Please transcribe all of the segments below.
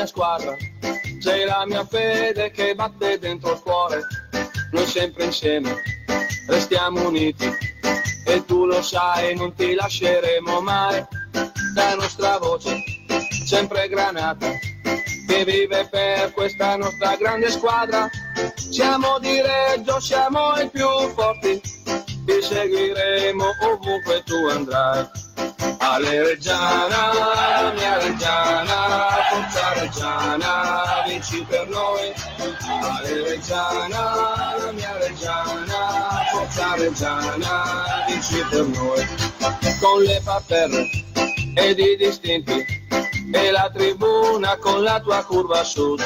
mia squadra, c'è la mia fede che batte dentro il cuore, noi sempre insieme restiamo uniti. E tu lo sai non ti lasceremo mai, la nostra voce sempre granata che vive per questa nostra grande squadra, siamo di Reggio, siamo i più forti, ti seguiremo ovunque tu andrai. Ale Reggiana, la mia Reggiana, forza Reggiana, vinci per noi. Ale Reggiana, la mia Reggiana, forza Reggiana, vinci per noi. Con le paperre ed i distinti e la tribuna con la tua curva sud.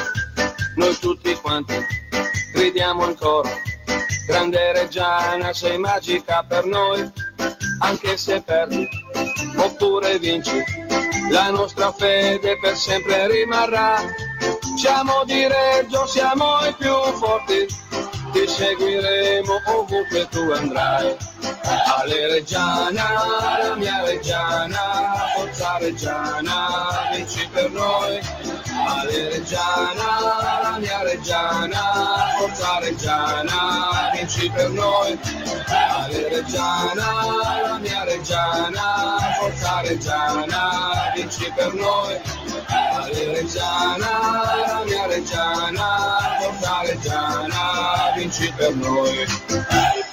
Noi tutti quanti gridiamo in coro. Grande Reggiana, sei magica per noi, anche se perdi oppure vinci, la nostra fede per sempre rimarrà. Siamo di Reggio, siamo i più forti, ti seguiremo ovunque tu andrai. Ale Reggiana, la mia Reggiana, forza Reggiana, vinci per noi. Ale Reggiana, la mia Reggiana, forza Reggiana, vinci per noi. Ale Reggiana, la mia Reggiana, forza Reggiana, vinci per noi. Ale Reggiana, la mia Reggiana, forza Reggiana, vinci per noi.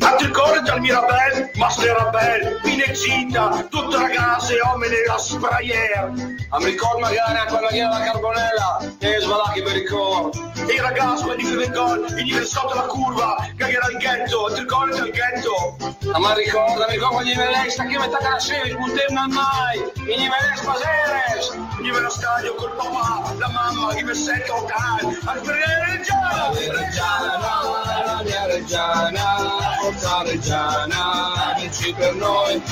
Anticorrente al Mirabel, Master Rabel, Pinecita, tutte ragazze e uomini nella sprayer. A mi ricordo magari a quella che era la carbonella, e svalacchi per ricordo. E i ragazzi, quelli che vengono, i gli sotto la curva, che era il ghetto, anticorrente al ghetto. Ma ricorda, mi ricordo gli velei, sta che metà la sera, non temna mai, i velei spaseres. Gli ve lo stadio col papà, la mamma, i versetto locali, al Reggiana, Reggiana, la mia Reggiana, forza Reggiana, vinci per noi.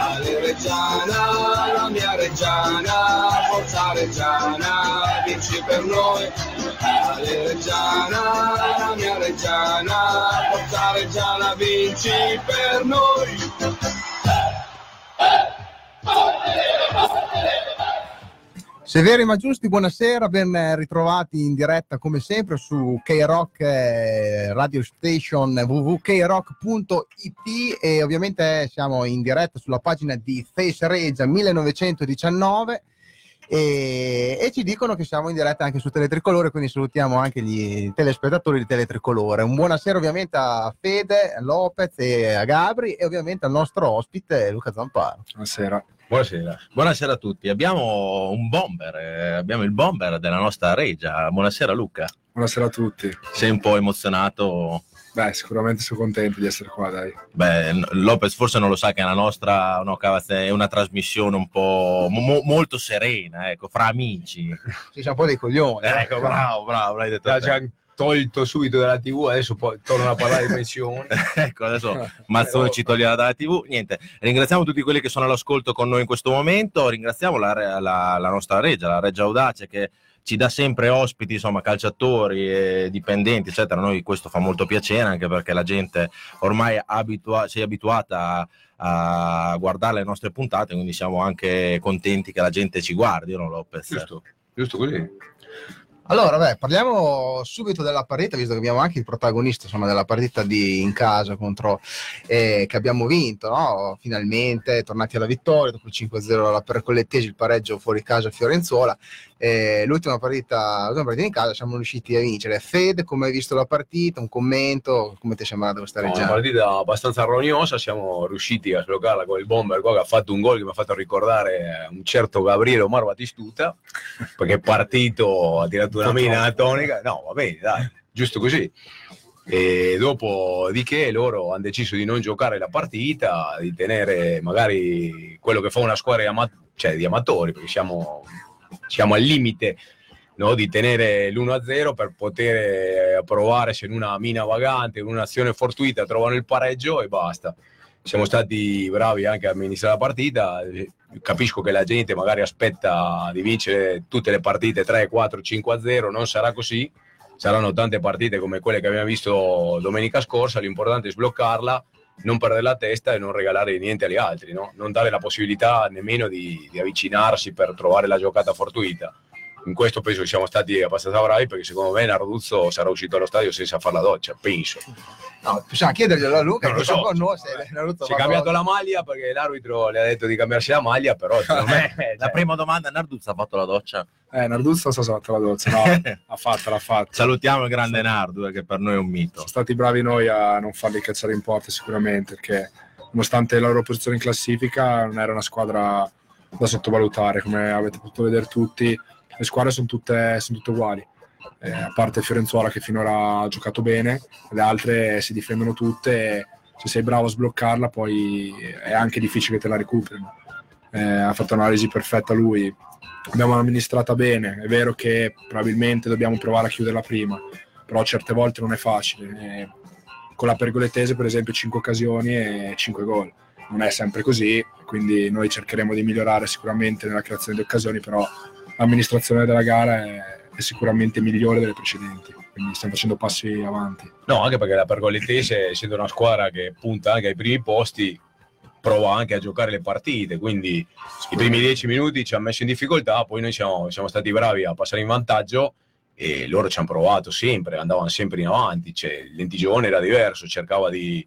Ale Reggiana, la mia Reggiana, forza Reggiana, vinci per noi. Ale Reggiana, la mia Reggiana, forza Reggiana, vinci per noi. Severi ma giusti, buonasera, ben ritrovati in diretta come sempre su K-Rock eh, Radio Station www.krock.it e ovviamente siamo in diretta sulla pagina di Face Regia 1919 e, e ci dicono che siamo in diretta anche su Teletricolore, quindi salutiamo anche gli telespettatori di Teletricolore. Un buonasera ovviamente a Fede, a Lopez e a Gabri e ovviamente al nostro ospite Luca Zamparo. Buonasera. Buonasera. Buonasera a tutti. Abbiamo un bomber, eh, abbiamo il bomber della nostra regia. Buonasera Luca. Buonasera a tutti. Sei un po' emozionato? Beh, sicuramente sono contento di essere qua, dai. Beh, Lopez forse non lo sa che la nostra no, cavazze, è una trasmissione un po' mo- molto serena, ecco, fra amici. Ci siamo un po' dei coglioni. Ecco, bravo, bravo, l'hai detto. Hanno tolto subito dalla TV, adesso poi tornano a parlare di pensioni. ecco, adesso Mazzone ci toglierà dalla TV. Niente, ringraziamo tutti quelli che sono all'ascolto con noi in questo momento. Ringraziamo la, la- la nostra Regia, la Regia Audace, che ci dà sempre ospiti, insomma, calciatori, e dipendenti, eccetera. A noi questo fa molto piacere, anche perché la gente ormai abitua- si è abituata a, a guardare le nostre puntate, quindi siamo anche contenti che la gente ci guardi, no Lopez? Giusto, giusto così. Allora, beh, parliamo subito della partita, visto che abbiamo anche il protagonista insomma, della partita di, in casa contro eh, che abbiamo vinto, no? finalmente tornati alla vittoria dopo il 5-0 alla Percollettesi, il pareggio fuori casa a Fiorenzuola. Eh, l'ultima, partita, l'ultima partita in casa siamo riusciti a vincere. Fede, come hai visto la partita? Un commento? Come ti è sembrata questa No, una partita abbastanza rognosa, siamo riusciti a sbloccarla con il bomber qua che ha fatto un gol che mi ha fatto ricordare un certo Gabriele Omar Batistuta, perché è partito, ha tirato una mina tonica, no va bene dai, giusto così. E dopo di che loro hanno deciso di non giocare la partita, di tenere magari quello che fa una squadra di, ama- cioè, di amatori, perché siamo, siamo al limite no? di tenere l'1-0 per poter eh, provare se in una mina vagante, in un'azione fortuita trovano il pareggio e basta. Siamo stati bravi anche a amministrare la partita, eh, capisco che la gente magari aspetta di vincere tutte le partite 3, 4, 5-0, non sarà così, saranno tante partite come quelle che abbiamo visto domenica scorsa, l'importante è sbloccarla, non perdere la testa e non regalare niente agli altri, no? non dare la possibilità nemmeno di, di avvicinarsi per trovare la giocata fortuita in questo penso che siamo stati abbastanza bravi perché secondo me Narduzzo sarà uscito allo stadio senza fare la doccia, penso. No, possiamo chiederglielo a Luca, Non lo so. con noi se Naruto Si è cambiato la maglia perché l'arbitro le ha detto di cambiarsi la maglia, però secondo me La prima domanda, Narduzza ha fatto la doccia. Eh, Narduzzo so se ha fatto la doccia, no, ha fatto, l'ha fatto. Salutiamo il grande Nardu, eh, che per noi è un mito. Sono stati bravi noi a non farli cacciare in porta sicuramente, perché nonostante la loro posizione in classifica non era una squadra da sottovalutare, come avete potuto vedere tutti, le squadre sono tutte, sono tutte uguali. Eh, a parte Fiorenzuola che finora ha giocato bene, le altre si difendono tutte se sei bravo a sbloccarla poi è anche difficile che te la recuperino. Eh, ha fatto un'analisi perfetta lui, abbiamo amministrata bene, è vero che probabilmente dobbiamo provare a chiuderla prima, però certe volte non è facile. Eh, con la pergolettese, per esempio, 5 occasioni e 5 gol. Non è sempre così, quindi noi cercheremo di migliorare sicuramente nella creazione di occasioni, però l'amministrazione della gara è, è sicuramente migliore delle precedenti, quindi stiamo facendo passi avanti. No, anche perché la Pergolettese, essendo una squadra che punta anche ai primi posti, prova anche a giocare le partite, quindi i primi dieci minuti ci ha messo in difficoltà, poi noi siamo, siamo stati bravi a passare in vantaggio e loro ci hanno provato sempre, andavano sempre in avanti, cioè, lentigione era diverso, cercava di,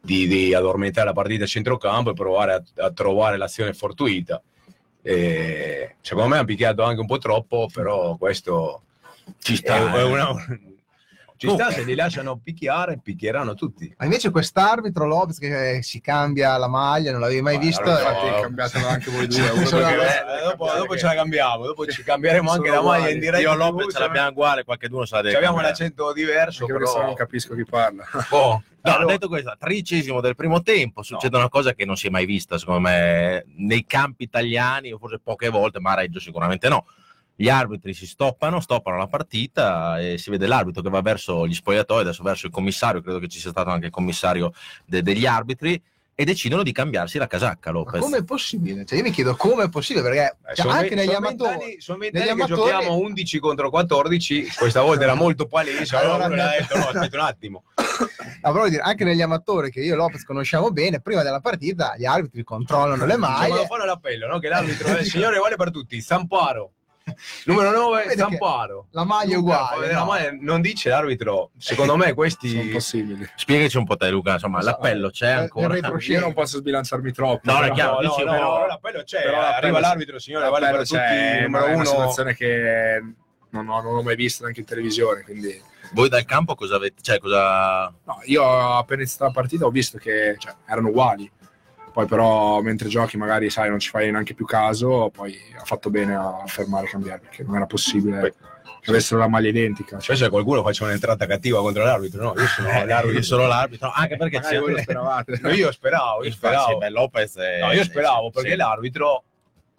di- di addormentare la partita a centrocampo e provare a, a trovare l'azione fortuita. E secondo me ha picchiato anche un po' troppo, però questo Ci sta. è eh. una- ci sta, se li lasciano picchiare, picchieranno tutti. Ma invece quest'arbitro Lopez che si cambia la maglia, non l'avevi mai Ma visto? Eh, no. cambiatelo anche voi Sì, due. uno sono- perché- Eh, dopo, dopo ce la cambiamo, dopo ci cambieremo anche la maglia in diretta. Io e Lopez ce l'abbiamo uguale, qualcuno se la deve Abbiamo cambiare. l'accento diverso, Anche però... no non capisco chi parla. Oh, No, allora- detto questo, tredicesimo del primo tempo, succede una cosa che non si è mai vista, secondo me, nei campi italiani, o forse poche volte, ma a Reggio sicuramente no. Gli arbitri si stoppano, stoppano la partita e si vede l'arbitro che va verso gli spogliatoi, adesso verso il commissario, credo che ci sia stato anche il commissario de- degli arbitri, e decidono di cambiarsi la casacca, Ma Lopez. come è possibile? Cioè, io mi chiedo come è possibile, perché Eh, cioè, sono anche ve- negli amatori. Sono negli vent'anni che amatori- giochiamo 11 contro 14, questa volta era molto palese, allora le ha detto no, aspetta un attimo. Ah, però dire, anche negli amatori che io e Lopez conosciamo bene, prima della partita gli arbitri controllano le maglie. fanno l'appello, no? che l'arbitro è il signore vale per tutti, Zamparo. Numero 9, Vedi che Zamparo. La maglia è Luca, uguale. fa vedere la no? maglia, non dice l'arbitro, secondo me Sono questi... possibili. Spiegaci un po' te, Luca, insomma, so, l'appello c'è eh, ancora. Io non posso sbilanciarmi troppo. No, però- è chiaro, No, no, dici, no, però- no, l'appello c'è, però l'appello arriva c'è. l'arbitro, signore, vale per L'appello tutti, numero è una situazione che non ho, non ho mai visto neanche in televisione, quindi Voi dal campo cosa avete? Cioè, cosa... No, io appena iniziata la partita ho visto che cioè, erano uguali. Poi però mentre giochi magari sai non ci fai neanche più caso, poi ha fatto bene a fermare e cambiare perché non era possibile che avessero la maglia identica. Cioè, Cioè, se qualcuno faccia un'entrata cattiva contro l'arbitro, no, io sono Eh, l'arbitro. io sono l'arbitro, anche perché c'è... voi lo speravate. No, io speravo, io speravo. Beh, Lopez è- No, io speravo perché sì. l'arbitro,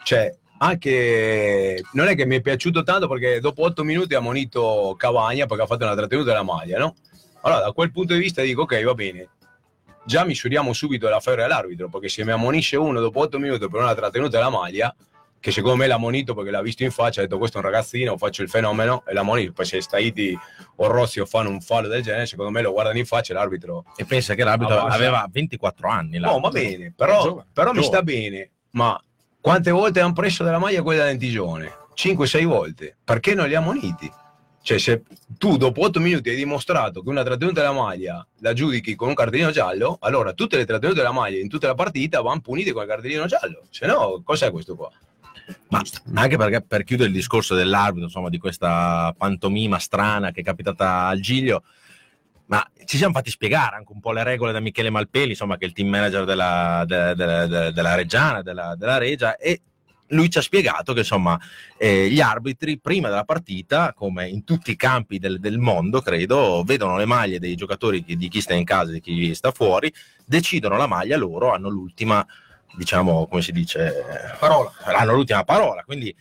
cioè, anche non è che mi è piaciuto tanto perché dopo otto minuti ha monito Cavagna perché ha fatto una trattenuta della maglia, no? Allora, da quel punto di vista dico, ok, va bene. Già misuriamo subito la febbre all'arbitro perché se mi ammonisce uno dopo otto minuti per una trattenuta della maglia, che secondo me l'ha monito perché l'ha visto in faccia, ha detto questo è un ragazzino, faccio il fenomeno e l'ha monito. Poi se Staiti o Rossi o fanno un fallo del genere, secondo me lo guardano in faccia e l'arbitro E pensa che l'arbitro Abbassa. aveva 24 anni. No, va bene, però, Giovane, però mi giovane. sta bene. Ma quante volte hanno preso della maglia quella da lentigione? 5-6 volte. Perché non li ha moniti? Cioè, se tu dopo 8 minuti hai dimostrato che una trattenuta della maglia la giudichi con un cartellino giallo, allora tutte le trattenute della maglia in tutta la partita vanno punite con il cartellino giallo. Se no, cos'è questo qua? Ma anche perché per chiudere il discorso dell'arbitro, insomma, di questa pantomima strana che è capitata al Giglio, ma ci siamo fatti spiegare anche un po' le regole da Michele Malpeli, insomma, che è il team manager della, de- de- de- della Reggiana, della, della Regia, e lui ci ha spiegato che insomma eh, gli arbitri prima della partita, come in tutti i campi del, del mondo, credo, vedono le maglie dei giocatori di chi sta in casa e di chi sta fuori, decidono la maglia loro, hanno l'ultima, diciamo, come si dice, Parola. hanno l'ultima parola. Quindi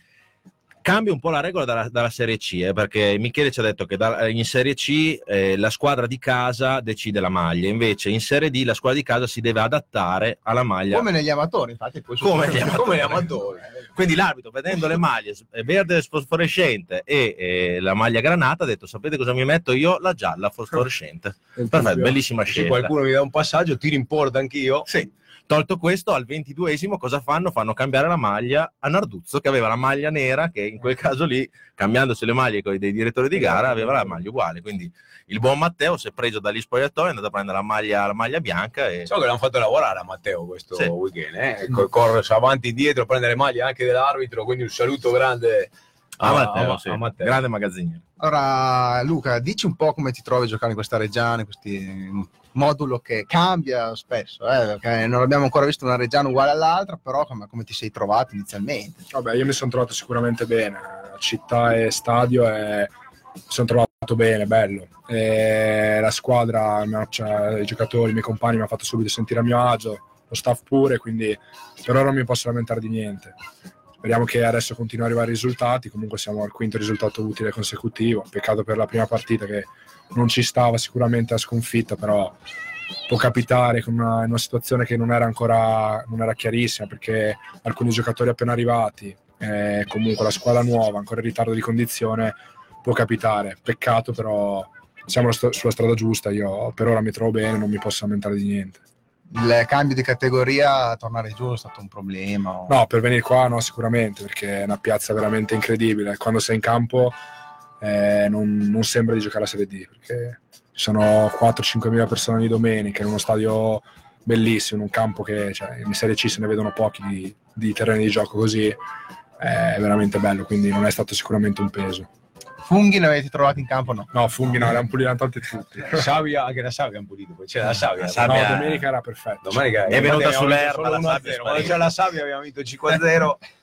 cambia un po' la regola dalla, dalla Serie C, eh, perché Michele ci ha detto che da- in Serie C eh, la squadra di casa decide la maglia, invece in Serie D la squadra di casa si deve adattare alla maglia. Come negli amatori, infatti. Poi Come negli amatori. Come gli amatori. Quindi l'arbitro, vedendo le maglie eh, verde fosforescente e eh, la maglia granata, ha detto: Sapete cosa mi metto io? La gialla fosforescente. Perfetto, bellissima Se scelta. qualcuno mi dà un passaggio, tiro in porta anch'io. Sì. Tolto questo, al 22esimo cosa fanno? Fanno cambiare la maglia a Narduzzo che aveva la maglia nera, che in quel caso lì, cambiandosi le maglie con dei direttori di gara, aveva la maglia uguale. Quindi il buon Matteo si è preso dagli spogliatoi, è andato a prendere la maglia, la maglia bianca e So che l'hanno fatto lavorare a Matteo questo Sì. weekend, eh? Co- corre avanti e indietro, prende le maglie anche dell'arbitro, quindi un saluto grande a, a, Matteo, a- sì. a Matteo. grande magazziniere. Allora, Luca, dici un po' come ti trovi a giocare in questa Reggiana, in questi modulo che cambia spesso, eh, perché non abbiamo ancora visto una Reggiana uguale all'altra, però come, come ti sei trovato inizialmente? Vabbè, io mi sono trovato sicuramente bene. Città e stadio e mi sono trovato bene, bello. E la squadra, cioè, i giocatori, i miei compagni mi hanno fatto subito sentire a mio agio, lo staff pure, quindi per ora non mi posso lamentare di niente. Speriamo che adesso continui ad arrivare i risultati, comunque siamo al quinto risultato utile consecutivo. Peccato per la prima partita che non ci stava sicuramente a sconfitta, però può capitare con una, in una situazione che non era ancora non era chiarissima perché alcuni giocatori appena arrivati, eh, comunque la squadra nuova, ancora in ritardo di condizione, può capitare. Peccato, però siamo sulla strada giusta. Io per ora mi trovo bene, non mi posso lamentare di niente. Il cambio di categoria, tornare giù è stato un problema? o- No, per venire qua no, sicuramente, perché è una piazza veramente incredibile. Quando sei in campo eh, non, non sembra di giocare la Serie D, perché ci sono 4-5 mila persone di domenica in uno stadio bellissimo, in un campo che cioè, in Serie C se ne vedono pochi di, di terreni di gioco così, è veramente bello, quindi non è stato sicuramente un peso. Funghi ne avete trovati in campo? No. No, funghi no, le han pulite tanti tutti. Sabbia, anche la sabbia hanno pulito, poi c'era la sabbia. La sabbia- No, domenica era perfetto. Domenica È venuta sull'erba, la sabbia è 1-0. Quando c'era la sabbia abbiamo vinto 5-0.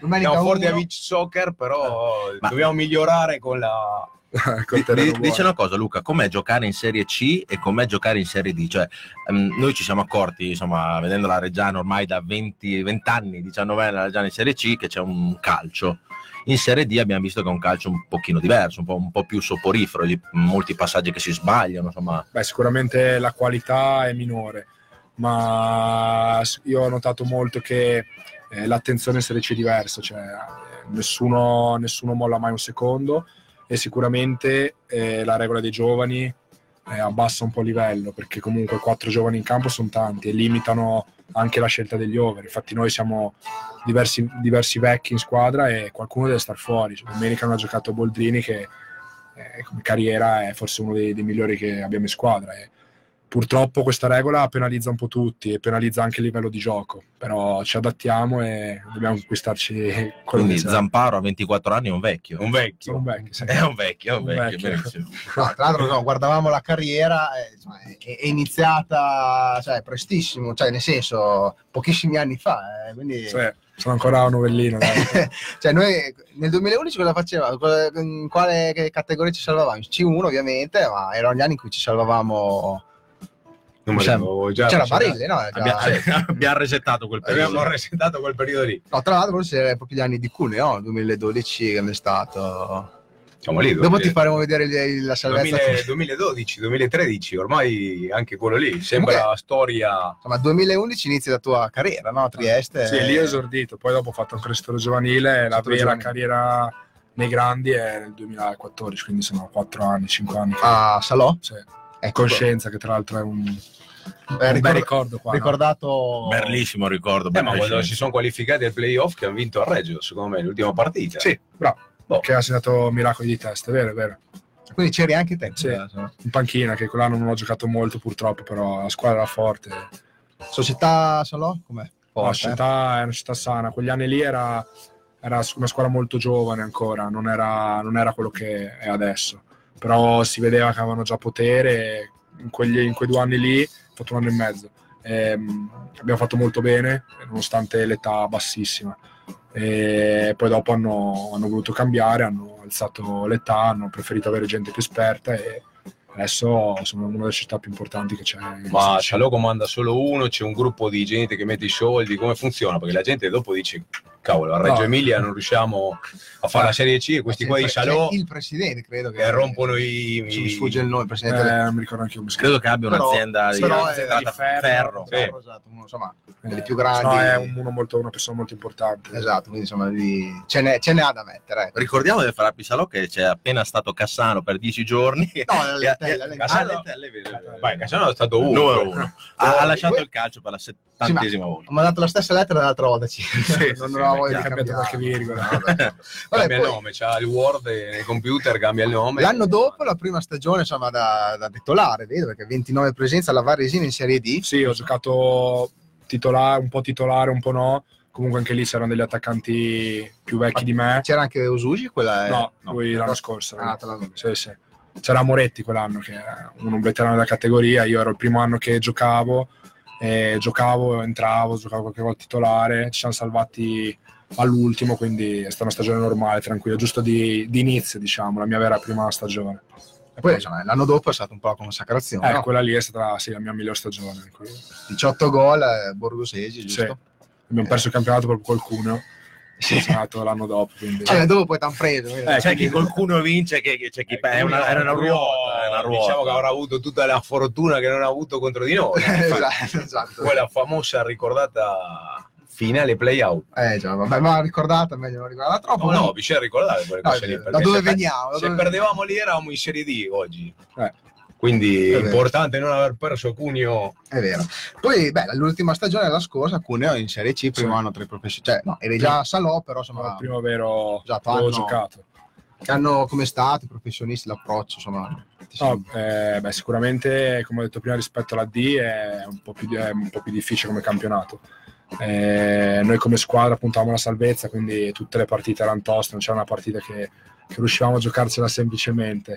Domenica Siamo forti a beach soccer, però Ma- dobbiamo migliorare con la... Di- buono. dice una cosa Luca, com'è giocare in Serie C e com'è giocare in Serie D? Cioè, ehm, noi ci siamo accorti, insomma, vedendo la Reggiana ormai da 20, 20 anni, 19 anni la Reggiana in Serie C, che c'è un calcio. In Serie D abbiamo visto che è un calcio un pochino diverso, un po', un po' più soporifero, di- molti passaggi che si sbagliano, insomma. Beh, sicuramente la qualità è minore, ma io ho notato molto che eh, l'attenzione C è diversa, cioè eh, nessuno, nessuno molla mai un secondo e sicuramente eh, la regola dei giovani eh, abbassa un po' il livello perché comunque quattro giovani in campo sono tanti e limitano anche la scelta degli over. Infatti noi siamo diversi, diversi vecchi in squadra e qualcuno deve star fuori. Cioè, domenica hanno giocato Boldrini che eh, come carriera è forse uno dei, dei migliori che abbiamo in squadra. E purtroppo questa regola penalizza un po' tutti e penalizza anche il livello di gioco, però ci adattiamo e dobbiamo conquistarci quello Quindi. Zamparo a 24 anni è un vecchio. Un vecchio. Un vecchio, sì. È un vecchio, un Un vecchio. No, tra l'altro no, guardavamo la carriera, eh, è, è iniziata cioè, prestissimo, cioè nel senso pochissimi anni fa, eh, quindi Sì, sono ancora un novellino. cioè, noi nel 2011 cosa facevamo? In quale categoria ci salvavamo? In C1 ovviamente, ma erano gli anni in cui ci salvavamo. Non Cioè, già C'era resettato. Barile, no? Già- Abbia- abbiamo resettato quel periodo. Abbiamo resettato quel periodo lì. No, tra l'altro forse era proprio gli anni di Cuneo, no? 2012 che è stato. Siamo lì. Dopo 2000 ti faremo vedere la salvezza. 2000 2012, 2013, ormai anche quello lì. Sembra Comunque- storia... Insomma, 2011 inizia la tua carriera, no? A Trieste. Sì, lì ho esordito, poi dopo ho fatto il settore giovanile, la vera giovanile. carriera nei grandi è nel 2014, quindi sono 4 anni, 5 anni. a Salò. Sì. Ecco, Coscienza, che tra l'altro è un eh, bel ricor- ricordo qua. no? ricordato. Bellissimo ricordo. Eh, ma quando si sono qualificati ai playoff che hanno vinto a Reggio, secondo me, l'ultima partita. Sì, bravo. Boh. Che ha segnato miracoli di testa, è vero, è vero. Quindi c'eri anche te. Sì. Eh, In panchina, che quell'anno non ho giocato molto purtroppo, però la squadra era forte. Società Salò? Com'è? La Forte, eh? città è una città sana. Quegli anni lì era, era una squadra molto giovane ancora, non era, non era quello che è adesso. Però si vedeva che avevano già potere. In, quegli- in quei due anni lì, fatto un anno e mezzo. Ehm, abbiamo fatto molto bene, nonostante l'età bassissima. E poi dopo hanno, hanno voluto cambiare, hanno alzato l'età, hanno preferito avere gente più esperta e adesso sono una delle città più importanti che c'è. Ma Sicilia. Cialò comanda solo uno, c'è un gruppo di gente che mette i soldi, come funziona? Perché la gente dopo dice, cavolo, a Reggio No. Emilia non riusciamo a fare la Serie C e questi C'è qua di Salò il presidente, credo che che rompono i... I- sfugge il nome, il Eh, presidente del- non mi ricordo anche come si Credo che abbia Però- un'azienda di, però è- azienda di ferro. ferro. Sì. esatto, uno, insomma, delle chiama. più Eh, grandi. No, è un- uno molto- una persona molto importante. Esatto, quindi insomma di- ce, n'è, ce n'è ha da mettere. ecco. Ricordiamo del Farappi Salò che c'è appena stato Cassano per dieci giorni. No, le ha- e- le lentelle. Cassano- Ah. Vai, Cassano è stato uno. Uno. Ha, ha lasciato il calcio per la settantesima volta. Ho mandato la stessa lettera dell'altra volta. ci- non sì, voglia ha cambiato qualche virgola. No, vabbè. Cambia il poi, nome, c'ha il Word nel computer, cambia il nome. L'anno dopo, la prima stagione insomma, da, da titolare, vedo perché 29 presenze alla Varesina in Serie D. Sì, ho giocato titolare, un po' titolare, un po' no. Comunque anche lì c'erano degli attaccanti più vecchi di me. C'era anche Usugi, quella è... No, lui l'anno scorso. Ah, te l'hanno- Sì, sì. C'era Moretti quell'anno, che era un veterano della categoria. Io ero il primo anno che giocavo, e giocavo, entravo, giocavo qualche volta titolare. Ci siamo salvati all'ultimo, quindi è stata una stagione normale, tranquilla, giusto di, di inizio, diciamo, la mia vera prima stagione. E poi insomma, l'anno dopo è stata un po' la consacrazione. Eh, no? quella lì è stata sì, la mia migliore stagione. Qui. 18 gol, eh, Borgosesi, Sì. giusto? Abbiamo perso il campionato proprio qualcuno. Sì. Andato l'anno dopo. Quindi... Cioè, dopo poi preso. quindi- Eh, C'è chi qualcuno vince, che, che c'è chi Ecco, è una, era una ruota. È una ruota. Diciamo che avrà avuto tutta la fortuna che non ha avuto contro di noi. esatto, esatto. Quella famosa ricordata finale playout. Eh già, vabbè, ma ricordata, meglio non ricordata troppo. No, no, bisogna ricordare quelle No, cose lì. da dove veniamo? Da Se dove- perdevamo lì eravamo in Serie D oggi. Eh. Quindi È vero. importante non aver perso Cuneo. È vero. Poi, beh, l'ultima stagione la scorsa, Cuneo in Serie C, primo Sì. anno tra i professionisti. Cioè, no, eri già a Salò, però insomma, il primo vero Esatto, hanno- giocato. hanno come stato i professionisti, l'approccio, insomma. No, eh, beh, sicuramente, come ho detto prima, rispetto alla D è un po' più, è un po' più difficile come campionato. Eh, noi come squadra puntavamo alla salvezza, quindi tutte le partite erano toste, non c'era una partita che, che riuscivamo a giocarcela semplicemente.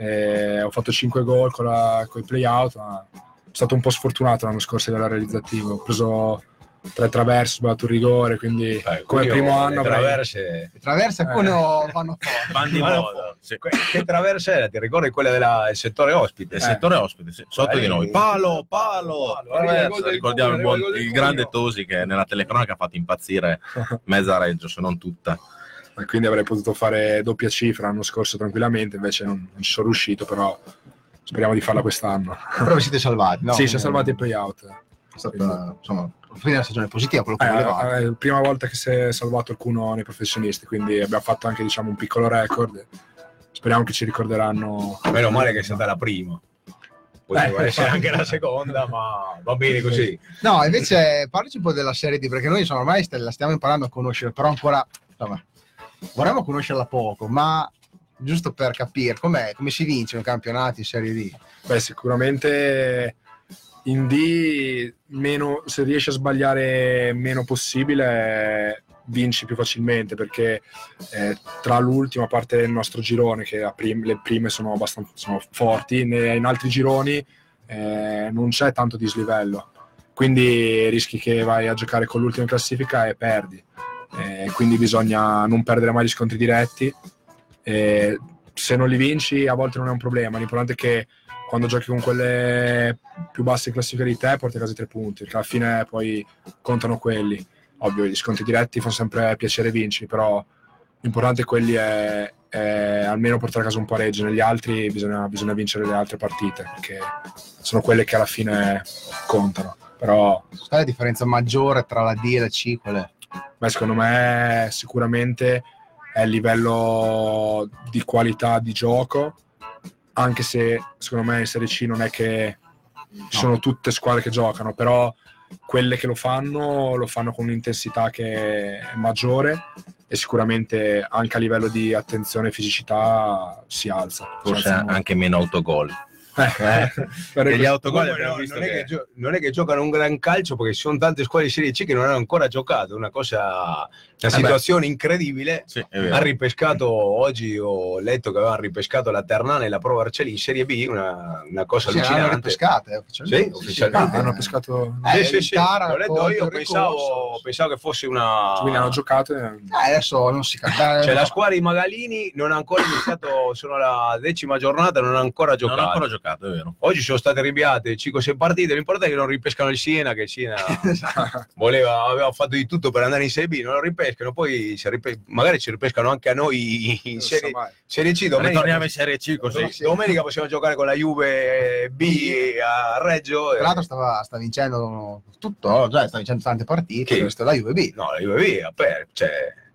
Eh, ho fatto 5 gol con, la, con i play-out, ma sono stato un po' sfortunato l'anno scorso a livello realizzativo. Ho preso tre traverse, ho sbagliato un rigore, quindi Eh, come primo anno traverse. Le traverse Eh. Cuneo vanno forte. Van di no, moda. Che traversa era? Ti ricordi quella del settore ospite? Il Eh. settore ospite, sì, sotto Eh, di noi. Palo, palo. Palo, il del Ricordiamo il, buon- il il grande. Tosi che nella telecronaca ha fatto impazzire mezza Reggio, se non tutta. E quindi avrei potuto fare doppia cifra l'anno scorso tranquillamente, invece non, non ci sono riuscito, però speriamo di farla quest'anno. Però vi siete salvati, no? sì, ci ha salvati il playout. È stata, insomma, fine della stagione positiva, quello che Eh, volevate. è la prima volta che si è salvato qualcuno nei professionisti, quindi abbiamo fatto anche diciamo, un piccolo record. Speriamo che ci ricorderanno. Meno male che è stata la prima. Poteva Eh, essere infatti. anche la seconda, ma va bene così. No, invece parlaci un po' della Serie D, perché noi insomma, ormai la stiamo imparando a conoscere, però ancora insomma, vorremmo conoscerla poco, ma giusto per capire com'è, come si vincono i campionati in Serie D. Beh, sicuramente in D meno, se riesci a sbagliare meno possibile vinci più facilmente perché eh, tra l'ultima parte del nostro girone che prim- le prime sono abbastanza sono forti in altri gironi eh, non c'è tanto dislivello quindi rischi che vai a giocare con l'ultima classifica e perdi Eh, quindi bisogna non perdere mai gli scontri diretti. Eh, se non li vinci a volte non è un problema. L'importante è che quando giochi con quelle più basse in classifica di te porti a casa tre punti perché alla fine poi contano quelli. Ovvio gli sconti diretti fanno sempre piacere vinci però l'importante quelli è, è almeno portare a casa un pareggio. Negli altri bisogna, bisogna vincere le altre partite perché sono quelle che alla fine contano. Però Qual è la differenza maggiore tra la D e la C? Qual è? Beh, secondo me sicuramente è il livello di qualità di gioco, anche se secondo me in Serie C non è che ci sono tutte squadre che giocano, però quelle che lo fanno lo fanno con un'intensità che è maggiore e sicuramente anche a livello di attenzione e fisicità si alza. Si Forse alza molto. anche meno autogol. Eh, gli autogol no, non, che... che non è che giocano un gran calcio perché ci sono tante squadre di Serie C che non hanno ancora giocato, una cosa, una situazione incredibile. Sì. Ha ripescato oggi, ho letto che avevano ripescato la Ternana e la Pro Vercelli in Serie B, una, una cosa Sì, hanno allucinante. pescate, eh, Sì, ufficialmente. ufficialmente. Ah, hanno pescato... Eh, Sì, sì, sì, Tara l'ho letto contro io, pensavo, pensavo che fosse una... Quindi hanno giocato e... Eh, adesso non si capisce. Cioè la squadra di Magalini non ha ancora iniziato, sono alla decima giornata, non ha ancora Non giocato. ho ancora giocato. è vero. Oggi sono state rinviate 5-6 partite, l'importante è che non ripescano il Siena, che il Siena voleva, aveva fatto di tutto per andare in Serie B, non lo ripescano, poi si ripe- magari ci ripescano anche a noi in Serie, serie C. Domenica, Ritorniamo in Serie C così. Dom- domenica possiamo giocare con la Juve B a Reggio. Tra l'altro stava, sta vincendo tutto, cioè sta vincendo tante partite, Chi? questa è la Juve B. No, la Juve B, aper- cioè,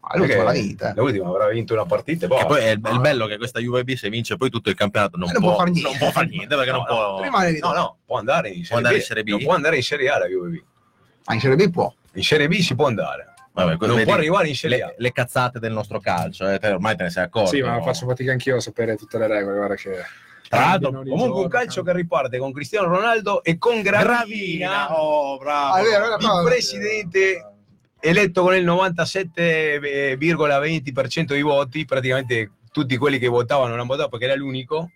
Ah, l'ultima eh. L'ultima avrà vinto una partita boh. Che poi è il, il bello che questa Juve B se vince poi tutto il campionato non, non può far niente. non può far niente perché No, non no, può No, no, può andare in Serie, andare B. in Serie B? Non può andare in Serie A la Juve B. Ma in Serie B può. In Serie B si può andare. Vabbè, non vedi, può arrivare in Serie A. le, le cazzate del nostro calcio, eh, te ormai te ne sei accorto. Sì, ma no? faccio fatica anch'io a sapere tutte le regole. Guarda che. Tra l'altro, Comunque un calcio che riparte con Cristiano Ronaldo e con Gravina, Gravina, oh bravo. Ah, è vero, il presidente eletto con il 97,20% dei voti, praticamente tutti quelli che votavano non hanno votato perché era l'unico.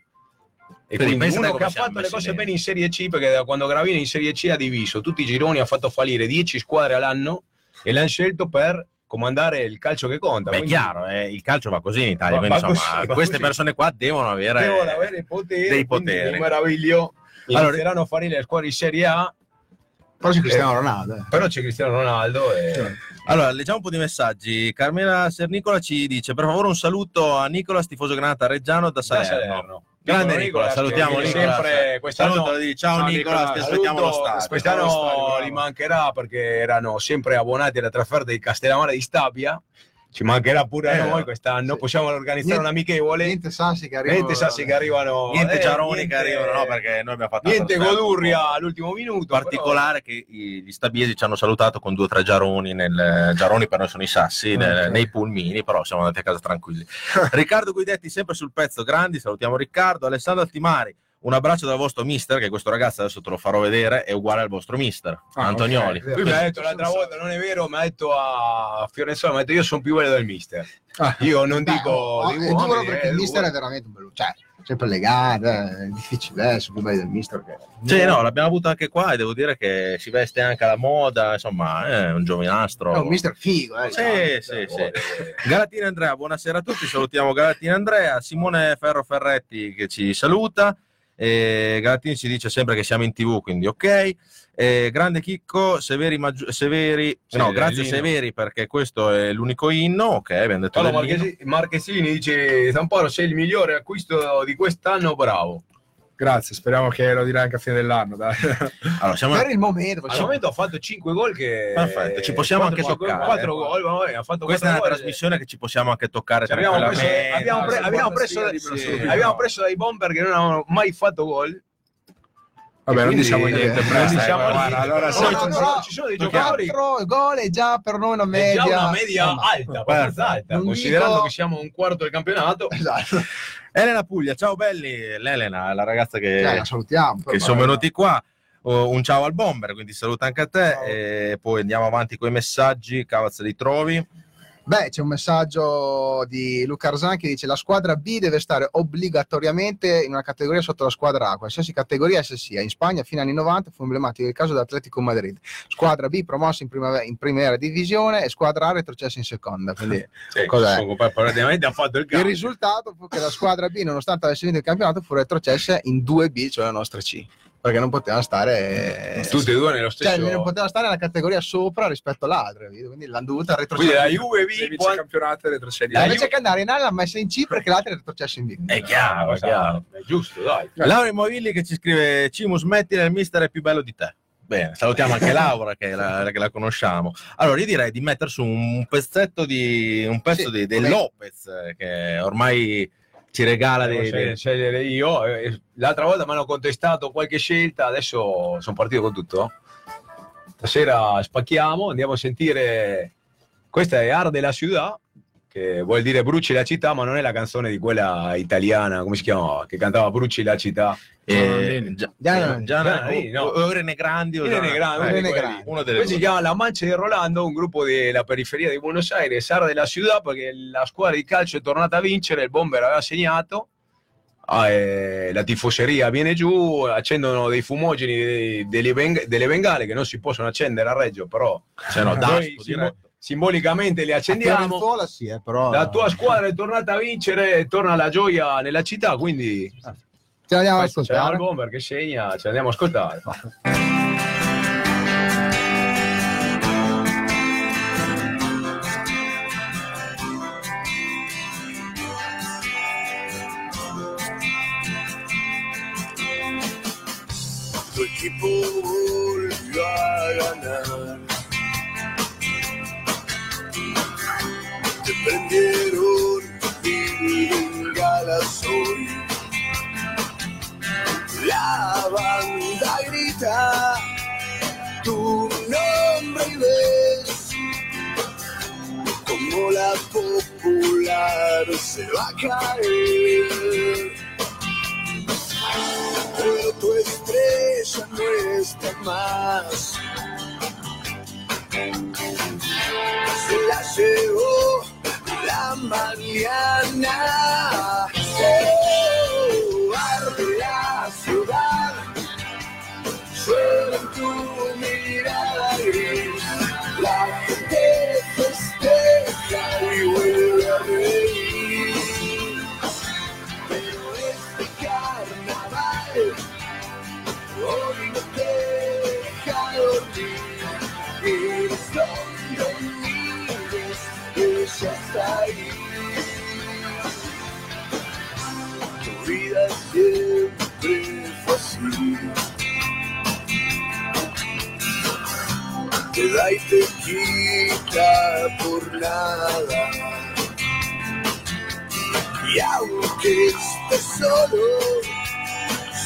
E Quindi quindi uno che ha fatto le cose bene. bene in Serie C, perché da quando Gravina in Serie C ha diviso tutti i gironi, ha fatto fallire 10 squadre all'anno e l'hanno scelto per comandare il calcio che conta. Beh, è Quindi chiaro, eh, il calcio va così in Italia, Va- quindi va insomma, così, queste così. persone qua devono avere, devono avere potere, dei poteri. Mi meraviglio. Allora- Inizieranno a fare le squadre in Serie A, Però c'è Cristiano Ronaldo. eh. però c'è Cristiano Ronaldo e... Allora, leggiamo un po' di messaggi. Carmela Sernicola ci dice: Per favore, un saluto a Nicola, tifoso Granata Reggiano da da Salerno. Grande Nicola, salutiamo Nicola. sempre quest'anno Saluto, di- ciao, Nicola, ti aspettiamo allo Saluto, stadio. Quest'anno li mancherà perché erano sempre abbonati alla trasferta di Castellammare di Stabia. Ci mancherà pure a Eh, noi quest'anno. sì. Possiamo organizzare Niente- un'amichevole. Niente Sassi che arriva. Niente sassi che arrivano. Niente eh, Giaroni niente- che arrivano, no, perché noi abbiamo fatto Niente Godurria all'ultimo minuto. particolare che i- gli stabiesi ci hanno salutato con due o tre Giaroni nel Giaroni per noi sono i sassi nel- Ok. nei pulmini però siamo andati a casa tranquilli Riccardo Guidetti sempre sul pezzo grandi salutiamo Riccardo Alessandro Altimari un abbraccio dal vostro mister che questo ragazzo adesso te lo farò vedere è uguale al vostro mister Ah, Antonioli ok, Lui mi ha detto l'altra volta, non è vero, mi ha detto a Fiorenzuola, mi ha detto io sono più bello del mister. Ah, Io non Beh, dico... oh, dei è duro uomini, perché eh, il mister è veramente un bello. Cioè, sempre legato, è difficile, eh, sono più belli del mister. Che... Sì, no, l'abbiamo avuto anche qua e devo dire che si veste anche alla moda, insomma, è un giovinastro. È un mister figo, eh. Sì, diciamo. sì, sì. Eh, Galatina Andrea, buonasera a tutti, salutiamo Galatina Andrea, Simone Ferro Ferretti che ci saluta, eh, Galatini ci dice sempre che siamo in tv, quindi ok. Eh, grande Chicco, Severi, Maggi- Severi Sì, no, grazie l'inno. Severi perché questo è l'unico inno, ok, abbiamo detto dell'inno. Marchesi- Marchesini dice Zamparo sei il migliore acquisto di quest'anno, bravo. Grazie, speriamo che lo dirà anche a fine dell'anno. Dai. Allora, siamo Per il momento, Al momento ha fatto 5 gol che... Perfetto, ci possiamo anche toccare, 4 eh. gol, vabbè, ha fatto Questa è una gol. trasmissione che ci possiamo anche toccare Ci abbiamo preso, abbiamo pre- abbiamo preso- guarda, sì, abbiamo preso dai bomber che non avevano mai fatto gol. Vabbè, non Quindi, diciamo eh, niente. non presto, diciamo guarda, niente. allora No, no, no, ci no, sono- ci sono dei giocatori 4 gol è già per noi una è media. già una media alta, abbastanza alta, Non considerando dico- che siamo un quarto del campionato. Esatto. Elena Puglia, ciao belli, l'Elena, la ragazza che, la salutiamo. che sono venuti qua. Oh, un ciao al bomber, quindi saluta anche a te. Ciao. E poi andiamo avanti con i messaggi. Cavazza li trovi. Beh, c'è un messaggio di Luca Arzan che dice la squadra B deve stare obbligatoriamente in una categoria sotto la squadra A, qualsiasi categoria essa sia. In Spagna fino agli anni 90 fu emblematico il caso dell'Atletico Madrid. Squadra B promossa in, prima- in primera divisione e squadra A retrocessa in seconda. Quindi sono- praticamente ha fatto il il cambio. risultato fu che la squadra B, nonostante avesse vinto il campionato, fu retrocessa in 2B, cioè la nostra C, perché non poteva stare... Tutte e due nello Cioè, stesso. non poteva stare nella categoria sopra rispetto all'altra, capito? quindi l'hanno dovuta Quindi la retrocedere. Juve vince il campionato e retrocedi. La invece che andare in A l'ha messa in C perché l'altra è retrocessa in B. È chiaro, è chiaro. È giusto, dai. Laura Movilli che ci scrive: Cimu, smettila, il mister è più bello di te. Bene, salutiamo anche Laura che la, che la conosciamo. Allora, io direi di mettere su un pezzetto di un pezzo Sì, di, del. Lopez eh, che ormai ci regala Devo dei, scegliere- dei- scegliere io. Eh, L'altra volta mi hanno contestato qualche scelta, adesso sono partito con tutto. Stasera spacchiamo, andiamo a sentire. Questa è Arde la ciudad, che vuol dire Bruci la città, ma non è la canzone di quella italiana, come si chiamava? Che cantava Bruci la città. eh, Gia- Gianni- Gianni- Gianni, no. o- o Irene Grandi o Irene Grandi, eh, uno delle si chiama La Mancha di Rolando, un gruppo della periferia di Buenos Aires, Arde la ciudad, perché la squadra di calcio è tornata a vincere, il bomber aveva segnato. Ah, eh, la tifoseria viene giù, accendono dei fumogeni, dei- delle, beng- delle bengale che non si possono accendere a Reggio, però Cioè, no, noi Daspo. Simbolicamente le accendiamo. Fiorenzuola sì, eh, però... La tua squadra è tornata a vincere, torna la gioia nella città, quindi l'andiamo ad Poi c'è ascoltare. il bomber che segna, ce l'andiamo a ascoltare. tu La banda grita tu nombre y ves como la popular se va a caer pero tu estrella no está más. Se la llevó la mañana. Llueve en tu mirada. La gente y vuelve a reír. Pero este carnaval hoy no donde está ahí. Tu vida siempre fue así. Te da y te quita por nada. Y aunque estés solo,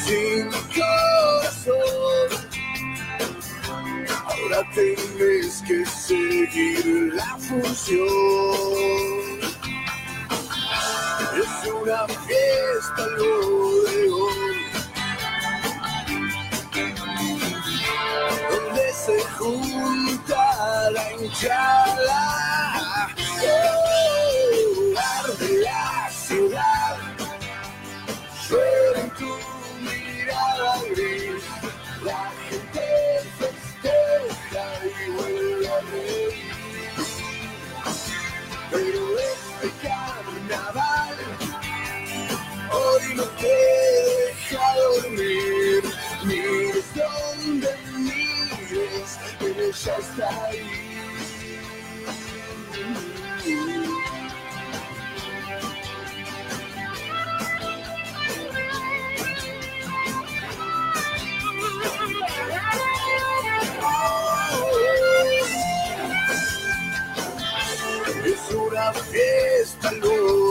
sin corazón, ahora tienes que seguir la función. Es una fiesta lo de se junta la. Oh, arde la ciudad, llueve en tu mirada gris. La gente festeja y vuelve a reír. Pero este carnaval hoy no te deja dormir. Mires donde deixa sair. It's una fiesta, no.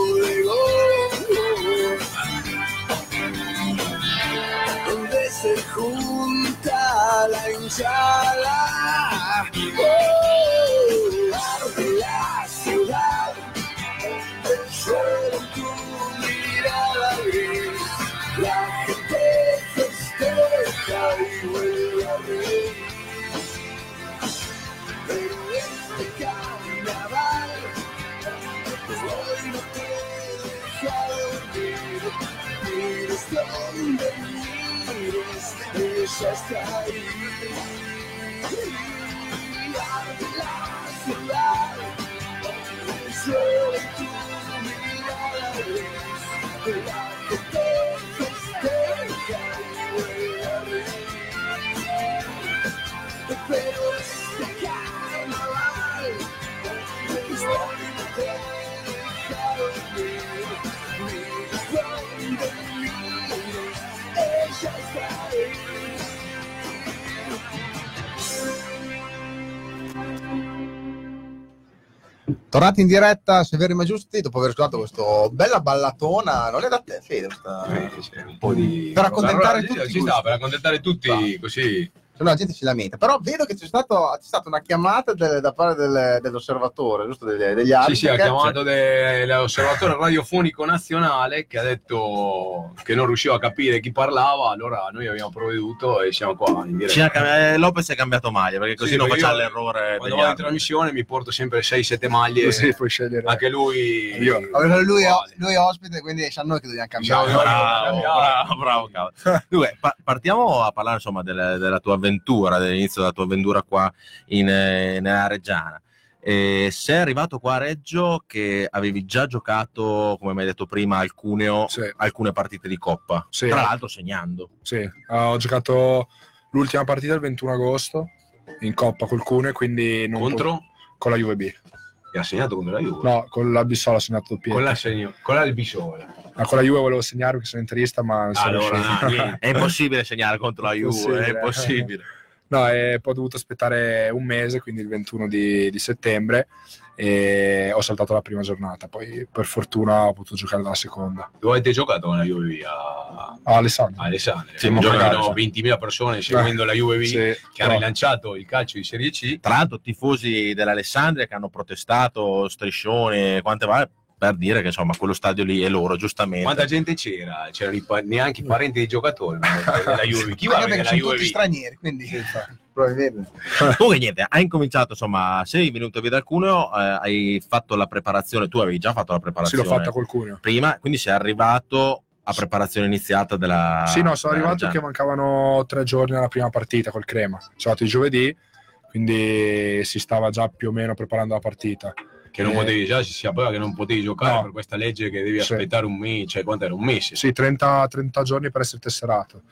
Se junta la hinchada. Oh, just a high. Tornati in diretta, Severi ma giusti, dopo aver ascoltato questa bella ballatona, non è da te, Fede? questa- Eh, sì, un po' di... Per accontentare Allora, tutti Ci i sta, per accontentare tutti così. Se no la gente si lamenta. Però vedo che c'è, stato, c'è stata una chiamata del- da parte del- dell'osservatore, giusto? Degli, degli Sì, altri. sì, ha che- chiamato de- l'osservatore radiofonico nazionale che ha detto che non riusciva a capire chi parlava, allora noi abbiamo provveduto e siamo qua in diretta. Ci ha cam- eh, Lopez è cambiato maglia perché così Sì, non facciamo l'errore Quando vado in trasmissione mi porto sempre 6-7 maglie, Così puoi scegliere. anche lui... Io. Allora, lui, è, lui è ospite, quindi sa noi che dobbiamo Diciamo, cambiare. Bravo, Bravo. bravo, bravo, cavolo. Dunque, pa- partiamo a parlare insomma delle- della tua avventura, dell'inizio della tua avventura qua in, eh, nella Reggiana. E sei arrivato qua a Reggio che avevi già giocato, come mi hai detto prima, al Cuneo, Sì. alcune partite di Coppa, Sì. tra l'altro segnando. Sì, eh, ho giocato l'ultima partita il 21 agosto in Coppa col Cune, quindi non Contro? con la Juve B. E ha segnato contro la Juve. No, con la Bissola ho segnato doppietta. Con la, segno, con la Bisola. Ah, con la Juve volevo segnare perché sono interista, ma non sono Allora, riuscito. no, niente. È impossibile segnare contro la Juve, è impossibile. No, e poi ho dovuto aspettare un mese, quindi il 21 di, di settembre, e ho saltato la prima giornata. Poi per fortuna ho potuto giocare la seconda. Dove avete giocato con la Juve? A, Ah, Alessandro. a Alessandria. Sì, giocano magari, 20.000 persone seguendo la Juve Sì, che ha però- rilanciato il calcio di Serie C. Tra l'altro tifosi dell'Alessandria che hanno protestato, striscioni, quante va per dire che insomma quello stadio lì è loro, giustamente. Quanta gente c'era? C'erano i pa- neanche i parenti dei giocatori della Juve. Chi va a vedere perché la sono Juve tutti stranieri, quindi probabilmente. Comunque niente, hai incominciato insomma, sei venuto via dal Cuneo, eh, hai fatto la preparazione, tu avevi già fatto la Sì, preparazione l'ho fatta col Cuneo. prima, quindi sei arrivato a preparazione iniziata della... Sì, no, sono arrivato Reggiana. che mancavano tre giorni alla prima partita col Crema. Sono arrivato il giovedì, quindi si stava già più o meno preparando la partita. Che non Eh. potevi già, si sapeva che non potevi giocare No. per questa legge che devi Sì. aspettare un mese, cioè quanto era un mese? Sì, 30, 30 giorni per essere tesserato.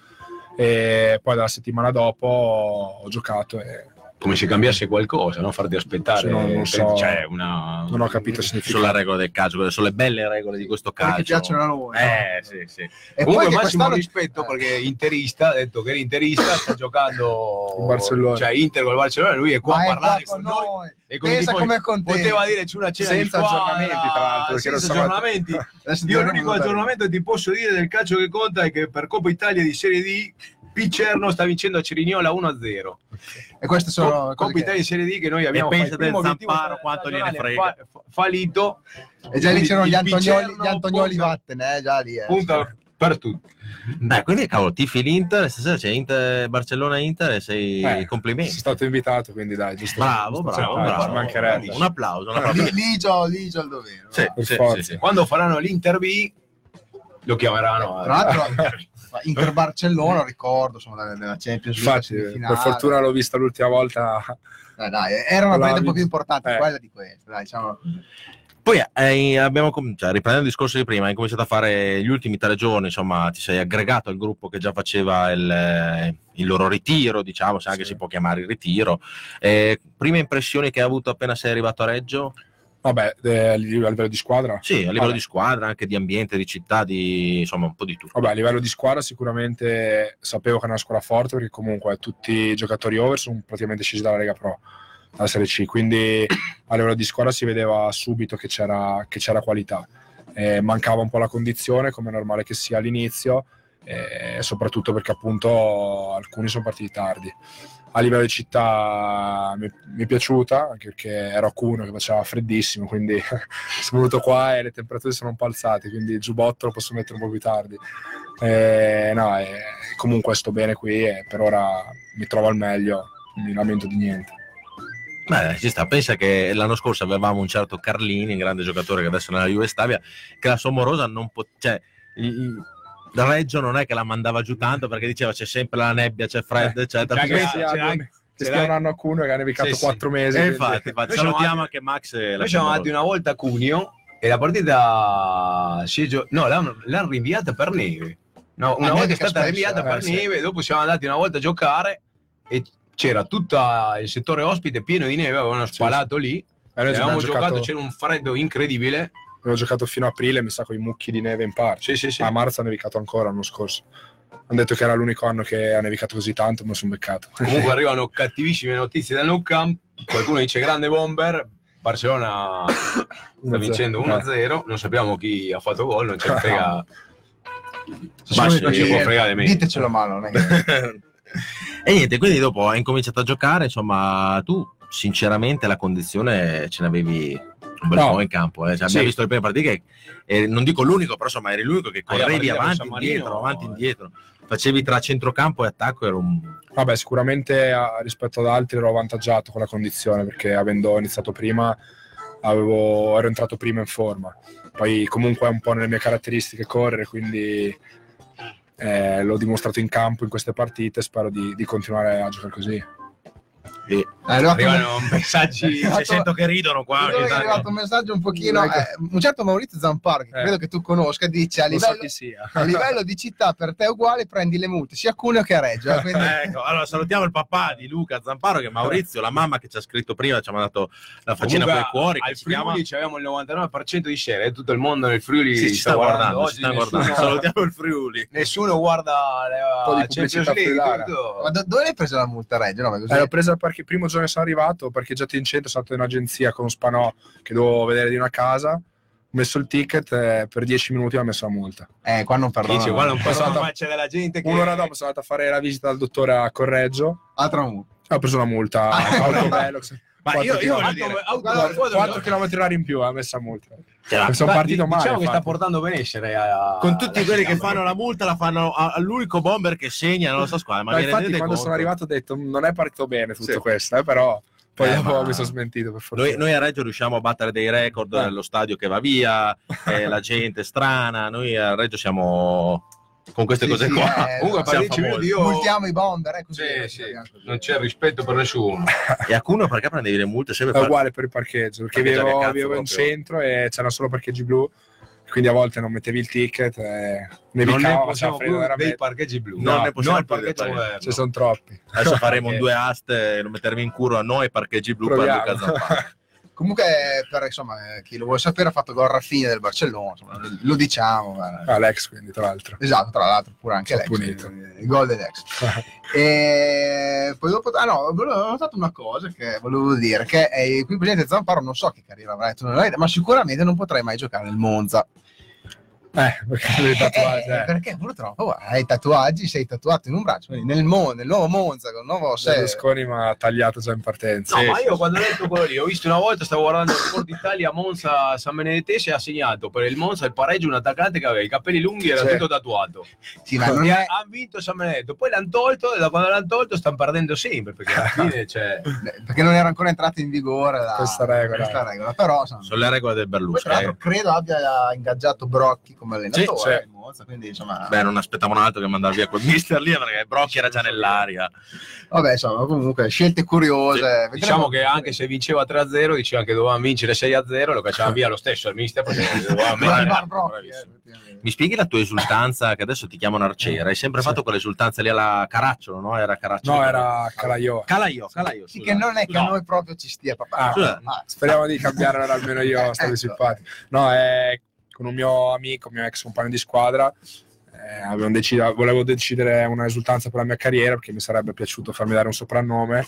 E poi dalla settimana dopo ho giocato e Come se cambiasse qualcosa, no? farti aspettare. Sì, non- so. cioè, una... non ho capito il significato. Sulla regola del calcio, sono le belle regole di questo calcio. Perché piacciono a noi. Eh, sì, sì. E Comunque poi massimo quest'anno rispetto perché interista, ha detto che era interista, sta giocando Il Barcellona. cioè Inter con il Barcellona, lui è qua Ma a parlare qua con noi. noi. E Pensa contento. Poteva dire c'è una cena Senza di squadra, aggiornamenti, tra l'altro, senza stavo- aggiornamenti. Io l'unico aggiornamento che ti posso dire del calcio che conta è che per Coppa Italia di Serie D Picerno sta vincendo a Cerignola 1-0. E queste sono che- Italia di Serie D che noi abbiamo pensa fatto il primo del Zamparo quanto gliene frega. fa- fallito. E già lì c'erano Il gli Antonioli, gli Antonioli punta- vatten, eh, già lì. Eh. punta per tutti. Dai, quindi cavolo, tifi l'Inter, stasera c'è Inter, Barcellona-Inter e sei Eh, complimenti. Sono stato invitato, quindi dai, giusto. Bravo, giusto bravo, bravo. ci mancherebbe. Un applauso. Un applauso. Lì, ligio, ligio al dovere. Sì, sì, sì. Quando faranno l'Inter B lo chiameranno. Tra l'altro, Inter Barcellona, ricordo, insomma, della- della Champions League Infatti, per fortuna l'ho vista l'ultima volta. Dai, dai, era una partita un po' più importante Eh. quella di questa, dai, diciamo. Poi eh, abbiamo cominciato, riprendendo il discorso di prima, hai cominciato a fare gli ultimi tre giorni, insomma, ti sei aggregato al gruppo che già faceva il, eh, il loro ritiro, diciamo, se anche Sì. si può chiamare il ritiro. Eh, prime impressioni che hai avuto appena sei arrivato a Reggio? Vabbè, eh, a livello di squadra. Sì, a livello Vabbè. di squadra, anche di ambiente, di città, di insomma un po' di tutto. Vabbè, a livello di squadra sicuramente sapevo che era una squadra forte perché comunque tutti i giocatori over sono praticamente scesi dalla Lega Pro, dalla Serie C, quindi a livello di squadra si vedeva subito che c'era, che c'era qualità. Eh, mancava un po' la condizione, come è normale che sia all'inizio, e soprattutto perché appunto alcuni sono partiti tardi. A livello di città mi, mi è piaciuta, anche perché ero a Cuneo che faceva freddissimo, quindi sono venuto qua e le temperature sono un po' alzate, quindi il giubbotto lo posso mettere un po' più tardi. Eh, no, eh, comunque sto bene qui e per ora mi trovo al meglio, mi lamento di niente. Beh, ci sta. Pensa che l'anno scorso avevamo un certo Carlini, un grande giocatore che adesso è nella Juve Stabia, che la Somorosa non poteva. Cioè, Reggio non è che la mandava giù tanto perché diceva c'è sempre la nebbia, c'è freddo, eccetera. C'è Sì, c'è ah, anche- che c'è stia un anno a Cuneo che ha nevicato Sì, sì. quattro mesi. Eh, quindi- infatti, infatti, salutiamo anche Max. e Noi siamo andati una volta a Cuneo e la partita si è gio- no, l'hanno, l'hanno rinviata per neve. No, una Ah, volta è stata spesso, rinviata eh, per sì. neve, dopo siamo andati una volta a giocare e c'era tutto il settore ospite pieno di neve, avevano Sì, spalato lì. Eh, avevamo abbiamo giocato, giocato, c'era un freddo incredibile. Abbiamo giocato fino a aprile, mi sa, con i mucchi di neve in parte. Sì, sì, sì. A marzo ha nevicato ancora l'anno scorso. Hanno detto che era l'unico anno che ha nevicato così tanto, lo sono beccato. Comunque arrivano cattivissime notizie dal Nou Camp. Qualcuno dice grande bomber. Barcellona sta vincendo 1-0. Non sappiamo chi ha fatto gol, non ce ne frega. Ma ci può fregare di me. Ditecelo a mano, E niente, quindi dopo hai incominciato a giocare, insomma, tu sinceramente la condizione ce n'avevi un bel No. po' in campo. Eh. Cioè, Sì. Abbiamo visto le prime partite eh, non dico l'unico, però insomma eri l'unico che Ah, correvi con avanti, indietro, avanti, indietro. Facevi tra centrocampo e attacco, era un... Vabbè, sicuramente rispetto ad altri ero avvantaggiato con la condizione perché avendo iniziato prima avevo- ero entrato prima in forma. Poi comunque è un po' nelle mie caratteristiche correre, quindi eh, l'ho dimostrato in campo in queste partite, spero di, di continuare a giocare così. E è arrivato un- Arrivano messaggi. Esatto. Se sento che ridono qua. È arrivato un messaggio un pochino. Eh, un certo Maurizio Zamparo, che Eh. credo che tu conosca, dice a so livello, chi sia. a livello di città per te uguale prendi le multe sia a Cuneo che a Reggio. eh, quindi- Ecco, allora salutiamo il papà di Luca Zamparo che è Maurizio, la mamma che ci ha scritto prima, ci ha mandato la faccina con i cuori al si chiama Friuli avevamo il 99% di share, eh, tutto il mondo nel Friuli Sì, ci sta guardando, ci oggi, sta nessuno, guardando. Salutiamo il Friuli. nessuno guarda Un po' di la Champions pubblicità League. Ma do- dove l'hai presa la multa a Reggio? No, Eh, l'ho presa al parche- il primo giorno che sono arrivato, ho parcheggiato in centro, sono stato in agenzia con Spanò che dovevo vedere di una casa, ho messo il ticket e per 10 minuti ho messo la multa. Eh, qua non perdono. Dice, un po' Passata- ma c'è della gente che Un'ora dopo sono andato a fare la visita al dottore a Correggio, Altra multa. ho preso una multa Ah, a Autovelox. Ma io, io voglio Auto- dire, auto- Guarda, auto- 4 km orari in più ha messa multa. Cioè, sono Beh, partito di- male. Diciamo che sta portando benessere a- con tutti quelli che fanno la multa la fanno all'unico bomber che segna nella sua squadra. Ma infatti quando conto? sono arrivato ho detto non è partito bene tutto Sì. questo, eh, però poi Eh, dopo ma- mi sono smentito per fortuna. Noi, noi a Reggio riusciamo a battere dei record Eh. nello stadio che va via, eh, la gente strana. Noi a Reggio siamo con queste Sì, cose sì, qua. eh, Comunque, a siamo 10 minuti famosi. io... Multiamo i bomber, eh, così. Sì, sì, non c'è rispetto per nessuno. E a Cuneo perché prendevi le multe sempre È per- uguale per il parcheggio, perché vivevo, vivevo in centro e c'erano solo parcheggi blu, quindi a volte non mettevi il ticket e Non nevicava, ne freddo più dei parcheggi blu. Non No, ne possiamo più parcheggio moderno. Ci sono troppi. Adesso faremo un Perché- due aste e lo metteremo in culo a noi parcheggi blu per Proviamo. Luca Zamparo. Comunque, per insomma, eh, chi lo vuole sapere, ha fatto gol Raffini del Barcellona. insomma, lo- diciamo. guarda. Alex, quindi, tra l'altro. Esatto, tra l'altro, pure anche l'ex. punito. eh, Il gol dell'ex. E poi dopo, ah no, ho notato una cosa che volevo dire: che eh, qui il presidente Zamparo non so che carriera avrà, non l'hai- ma sicuramente non potrei mai giocare nel Monza. Eh, perché tatuaggi, Eh, eh. perché purtroppo guarda, hai tatuaggi, sei tatuato in un braccio. quindi Nel, Mo- nel nuovo Monza, con il nuovo Berlusconi mi ha tagliato già in partenza. No, ma io quando ho letto quello lì, ho visto una volta, stavo guardando il Sport Italia Monza San Benedettese e ha segnato per il Monza il pareggio un attaccante che aveva i capelli lunghi e era tutto tatuato. Sì, ma non è, ha vinto San Benedetto, poi l'hanno tolto e da quando l'hanno tolto stanno perdendo sempre perché alla fine c'è... perché non era ancora entrata in vigore la, Questa regola. questa regola. Però, insomma, Sono le regole del Berlusconi. credo abbia ingaggiato Brocchi come allenatore. Sì, sì. il Monza, quindi, insomma, Beh, non aspettavano altro che mandare via quel mister lì perché Brocchi era già nell'aria. vabbè, insomma, comunque, scelte curiose. Vedremo- Diciamo che anche se vinceva 3-0 diceva che dovevamo vincere 6-0 lo cacciava via lo stesso il mister perché mettere- Brocchi, eh. Mi spieghi la tua esultanza che adesso ti chiamano arciere? Hai sempre Sì. fatto quell'esultanza lì alla Caracciolo, no? Era Caracciolo. No, era Calaio. Calaio, Calaio. Sì, che non è che No. a noi proprio ci stia proprio. Ah, ah, Speriamo di cambiare almeno io, stavi Ecco. simpatico. No, è con un mio amico, mio ex compagno di squadra. eh, deciso- volevo decidere una esultanza per la mia carriera perché mi sarebbe piaciuto farmi dare un soprannome.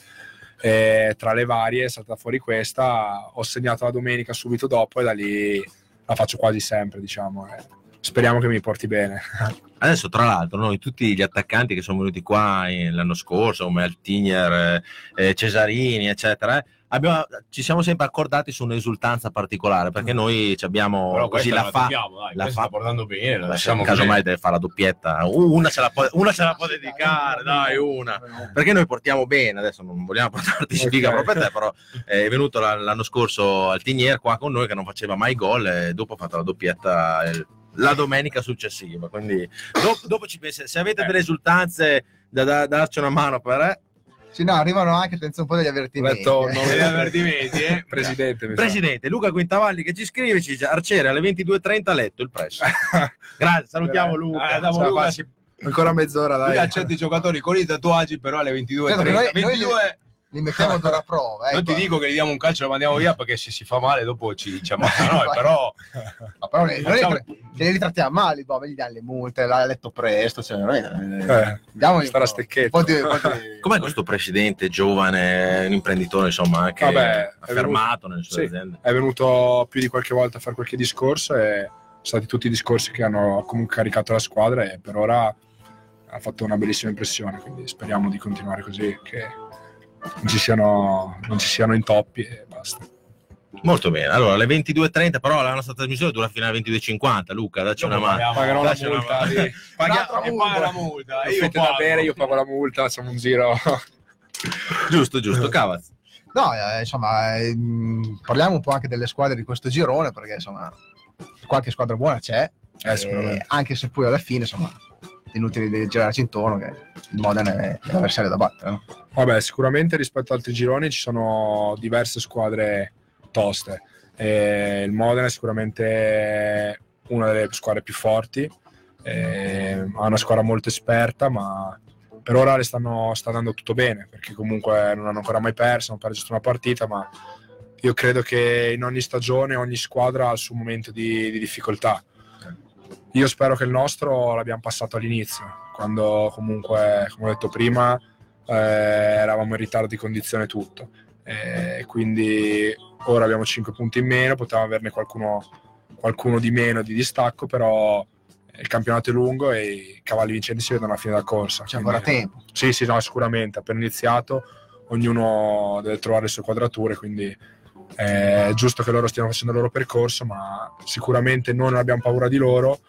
E tra le varie è stata fuori questa. Ho segnato la domenica subito dopo e da lì la faccio quasi sempre, diciamo. eh. Speriamo che mi porti bene. Adesso, tra l'altro, noi tutti gli attaccanti che sono venuti qua in- l'anno scorso, come Altinier, eh, eh, Cesarini, eccetera, eh, abbiamo- ci siamo sempre accordati su un'esultanza particolare perché noi ci abbiamo Però così la la fa. tocchiamo, dai, la fa- portando bene, la lasciamo casomai deve fare la doppietta, una ce la può, una ce la può dedicare, dai, una. Perché noi portiamo bene, adesso non vogliamo portarti sfiga Ok. proprio a te, però eh, è venuto la- l'anno scorso Altinier qua con noi che non faceva mai gol e dopo ha fatto la doppietta eh, la domenica successiva. Quindi dopo, dopo ci pensa, se avete delle esultanze da, da- darci una mano per eh, Sì, no, arrivano anche senza un po' degli avvertimenti. eh. nome Degli avvertimenti, eh. Presidente, mi sa. Presidente Luca Quintavalli che ci scrive, ci dice Arciere alle 22.30 a letto il presso. Grazie, salutiamo. Luca. Ah, la Luca. Ancora mezz'ora, Lui dai. accetta i giocatori con i tatuaggi, però alle 22.30. Certo, noi- noi 22, Li mettiamo d'ora a prova. non ecco. ti dico che gli diamo un calcio e lo mandiamo via perché se si fa male dopo ci, ci ammazzano noi, però Ma però noi, noi Facciamo- li, li ritrattiamo male, boh, gli danno le multe, l'ha letto presto. Cioè, veramente, Eh, diamogli starà un po', stecchetto. di- di- Com'è questo presidente giovane, un imprenditore, insomma, che Vabbè, affermato nelle sue Sì, aziende? è venuto più di qualche volta a fare qualche discorso e sono stati tutti discorsi che hanno comunque caricato la squadra e per ora ha fatto una bellissima impressione, quindi speriamo di continuare così, che non ci siano, non ci siano intoppi e basta. Molto bene. Allora, alle 22.30, però la nostra trasmissione dura fino alle 22.50. Luca, dacci una mano. paghiamo- Pagherò la una multa, mano. di- Paghi- L'altra e paga la multa. io Io fette da bere, io pago la multa, facciamo un giro. Giusto, giusto, cavaz. No, eh, insomma, eh, parliamo un po' anche delle squadre di questo girone, perché insomma, qualche squadra buona c'è, Eh, eh, anche se poi alla fine, insomma, inutile girarci intorno che il Modena è l'avversario da battere. No? Vabbè, sicuramente rispetto ad altri gironi ci sono diverse squadre toste. E il Modena è sicuramente una delle squadre più forti, ha una squadra molto esperta, ma per ora le stanno, sta andando tutto bene, perché comunque non hanno ancora mai perso, hanno perso una partita, ma io credo che in ogni stagione ogni squadra ha il suo momento di, di difficoltà. Io spero che il nostro l'abbiamo passato all'inizio, quando comunque, come ho detto prima, eh, eravamo in ritardo di condizione tutto. E quindi ora abbiamo 5 punti in meno, potevamo averne qualcuno, qualcuno di meno di distacco, però il campionato è lungo e i cavalli vincenti si vedono alla fine della corsa. C'è ancora tempo. Sì, sì, no, sicuramente. Appena iniziato, ognuno deve trovare le sue quadrature, quindi è giusto che loro stiano facendo il loro percorso, ma sicuramente noi non abbiamo paura di loro,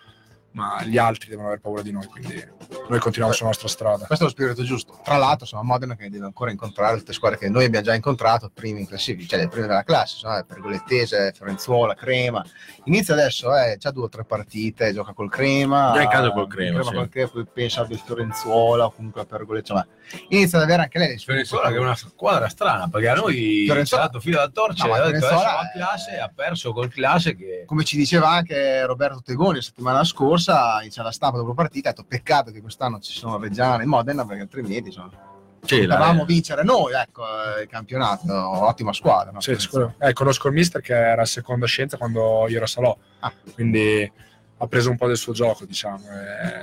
ma gli altri devono avere paura di noi, quindi noi continuiamo sulla nostra strada. Questo è lo spirito giusto. Tra l'altro, insomma, Modena che deve ancora incontrare tutte le squadre che noi abbiamo già incontrato, primi in classifica, cioè le prime della classe, insomma, Pergolettese, Fiorenzuola, Crema. Inizia adesso, eh, già due o tre partite, gioca col Crema. Già in casa col Crema, sì. col Crema, poi pensa al Fiorenzuola o comunque a Pergolettese, insomma, inizia ad avere anche lei Fiorenzuola che è una squadra strana perché a noi ha dato filo da torcere No, ma ha detto adesso Fiorenzuola va a classe ha perso col classe che come ci diceva anche Roberto Tegoni la settimana scorsa, c'è la stampa dopo partita, ha detto peccato che quest'anno ci sono Reggiana e Modena perché altrimenti insomma, Sì, la- potevamo vincere noi ecco, eh, il campionato, ottima squadra. no? Sì. Eh, conosco il mister che era a seconda scienza quando io ero a Salò, Ah. quindi ha preso un po' del suo gioco, diciamo.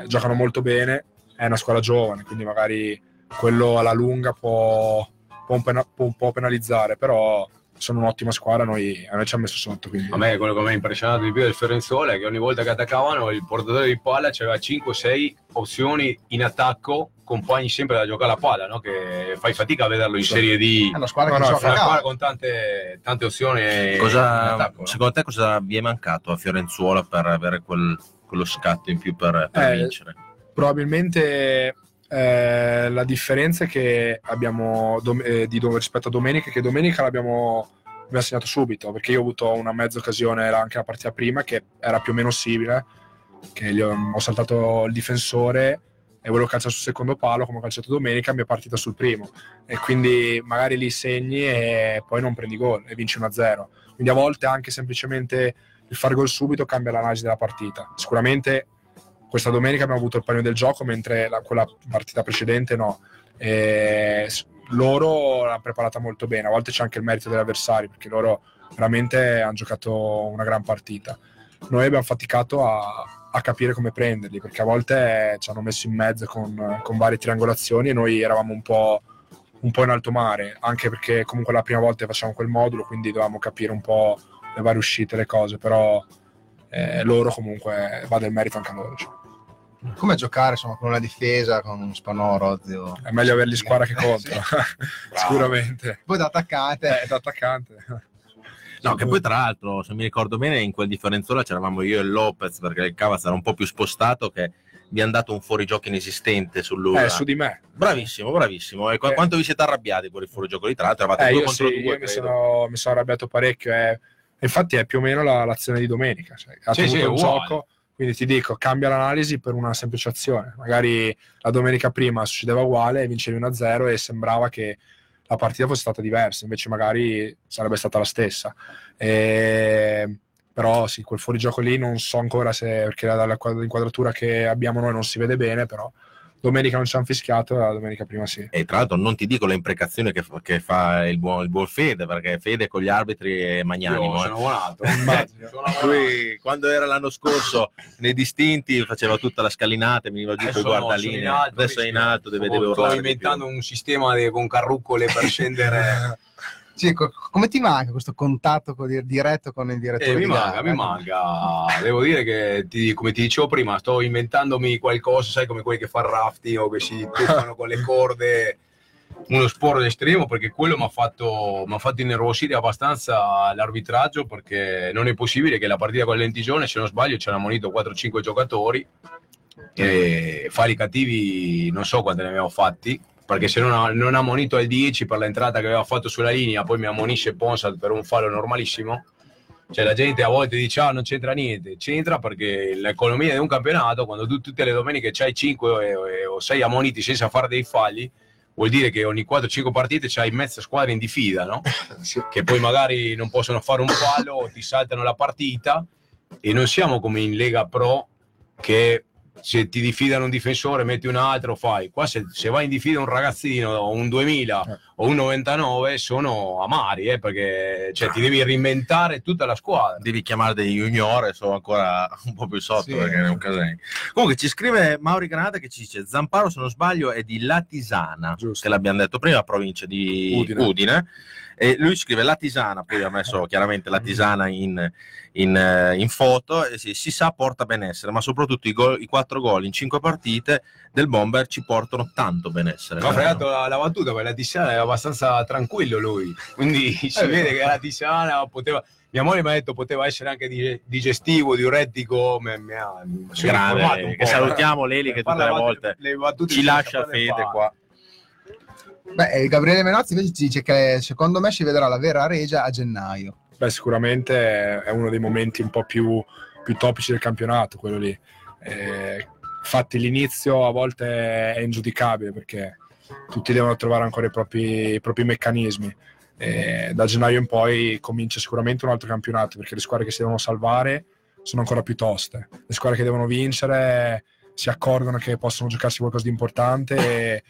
Eh, giocano molto bene, è una squadra giovane, quindi magari quello alla lunga può, può, un, pena- può un po' penalizzare, però sono un'ottima squadra, noi, a noi ci ha messo sotto. Quindi... a me quello che mi ha impressionato di più del Fiorenzuola è che ogni volta che attaccavano il portatore di palla c'aveva 5-6 opzioni in attacco compagni sempre da giocare la palla no? che fai fatica a vederlo in Sì. serie D È una squadra No, che no, una squadra con tante, tante opzioni in Cosa, attacco no? secondo te cosa vi è mancato a Fiorenzuola per avere quel- quello scatto in più per, per Eh, vincere? probabilmente eh, la differenza è che abbiamo dom- eh, dom- rispetto a domenica che domenica l'abbiamo abbiamo segnato subito perché io ho avuto una mezza occasione anche la partita prima che era più o meno simile che ho, ho saltato il difensore e volevo calciare sul secondo palo come ho calciato domenica mi è partita sul primo. E quindi magari lì segni e poi non prendi gol e vinci 1-0 quindi a volte anche semplicemente il fare gol subito cambia l'analisi della partita. Sicuramente questa domenica abbiamo avuto il pagno del gioco, mentre la- quella partita precedente no. E loro l'hanno preparata molto bene. A volte c'è anche il merito degli avversari, perché loro veramente hanno giocato una gran partita. Noi abbiamo faticato a, a capire come prenderli, perché a volte ci hanno messo in mezzo con, con varie triangolazioni e noi eravamo un po', un po' in alto mare, anche perché comunque la prima volta facciamo quel modulo, quindi dovevamo capire un po' le varie uscite, le cose, però eh, loro comunque va del merito anche a loro. cioè. Come giocare insomma, con una difesa, con Spanoro, Rozio. È meglio averli squadra che contro, sicuramente. Poi da attaccante, Eh, da attaccante. No, che poi tra l'altro, se mi ricordo bene, in quel differenzuola c'eravamo io e Lopez, perché il Cavaz era un po' più spostato, che vi hanno dato un fuorigioco inesistente sull'Ura. Eh, su di me. Bravissimo, bravissimo. E qu- Eh. quanto vi siete arrabbiati per il fuorigioco lì? Tra l'altro eravate Eh, due contro sì, due, io mi, sono, mi sono arrabbiato parecchio. eh. Infatti è più o meno la- l'azione di domenica. Cioè, ha Sì, tenuto sì, il uguale. gioco, quindi ti dico, cambia l'analisi per una semplice azione. Magari la domenica prima succedeva uguale, vincevi 1-0 e sembrava che la partita fosse stata diversa, invece magari sarebbe stata la stessa. E- Però sì, quel fuorigioco lì non so ancora se, perché dalla quadra- inquadratura che abbiamo noi non si vede bene, però domenica non ci hanno fischiato, la domenica prima sì. E tra l'altro non ti dico le imprecazioni che, fa- che fa il buon, il buon Fede, perché Fede con gli arbitri è magnanimo. Io eh. sono buonato. Lui, quando era l'anno scorso nei distinti faceva tutta la scalinata, veniva giù con Adesso i no, guardalinee. sono in alto, adesso è in alto, deve, Sto- deve sto inventando un sistema con carrucole per scendere sì, co- come ti manca questo contatto con- diretto con il direttore? Eh, mi manca, gara? mi manca. Devo dire che, ti- come ti dicevo prima, sto inventandomi qualcosa, sai, come quelli che fanno rafting o che si tuffano con le corde, uno sport estremo, perché quello mi ha fatto, m'ha fatto innervosire abbastanza l'arbitraggio, perché non è possibile che la partita con il Lentigione, se non sbaglio, c'erano ammonito 4-5 giocatori e fare i cattivi non so quanti ne abbiamo fatti perché se non ha, non ha ammonito al 10 per l'entrata che aveva fatto sulla linea poi mi ammonisce Ponsat per un fallo normalissimo. Cioè la gente a volte dice ah non c'entra niente, c'entra perché l'economia di un campionato, quando tu tutte le domeniche c'hai 5 o 6 ammoniti senza fare dei falli, vuol dire che ogni 4-5 partite c'hai mezza squadra in diffida, no? Che poi magari non possono fare un fallo o ti saltano la partita. E non siamo come in Lega Pro che se ti diffidano un difensore metti un altro fai qua se, se vai in diffida un ragazzino o un 2000 o un 99 sono amari eh, perché cioè, ti devi reinventare tutta la squadra Devi chiamare dei junior sono ancora un po' più sotto Sì. perché è un casino. Comunque ci scrive Mauri Granata che ci dice Zamparo se non sbaglio è di Latisana, Giusto. che l'abbiamo detto prima, provincia di Udine. Udine. E lui scrive Latisana, poi ha messo chiaramente Latisana in, in, eh, in foto, e si, si sa porta benessere, ma soprattutto i, gol- i quattro gol in cinque partite del Bomber ci portano tanto benessere. Mi ha fregato la, la battuta perché la Tisana è abbastanza tranquillo lui, quindi si Eh, vede che la Tisana poteva. Mia moglie mi ha detto poteva essere anche di- digestivo, diuretico. Ha, mi sono informato Grande, che salutiamo eh. Leli che tutte le volte le ci lascia fede qua. Beh, eh, Gabriele Menozzi invece dice che secondo me si vedrà la vera regia a gennaio. Beh, sicuramente è uno dei momenti un po' più, più topici del campionato, quello lì. Eh, infatti l'inizio a volte è ingiudicabile perché tutti devono trovare ancora i propri, i propri meccanismi. Eh, da gennaio in poi comincia sicuramente un altro campionato perché le squadre che si devono salvare sono ancora più toste. Le squadre che devono vincere si accorgono che possono giocarsi qualcosa di importante e,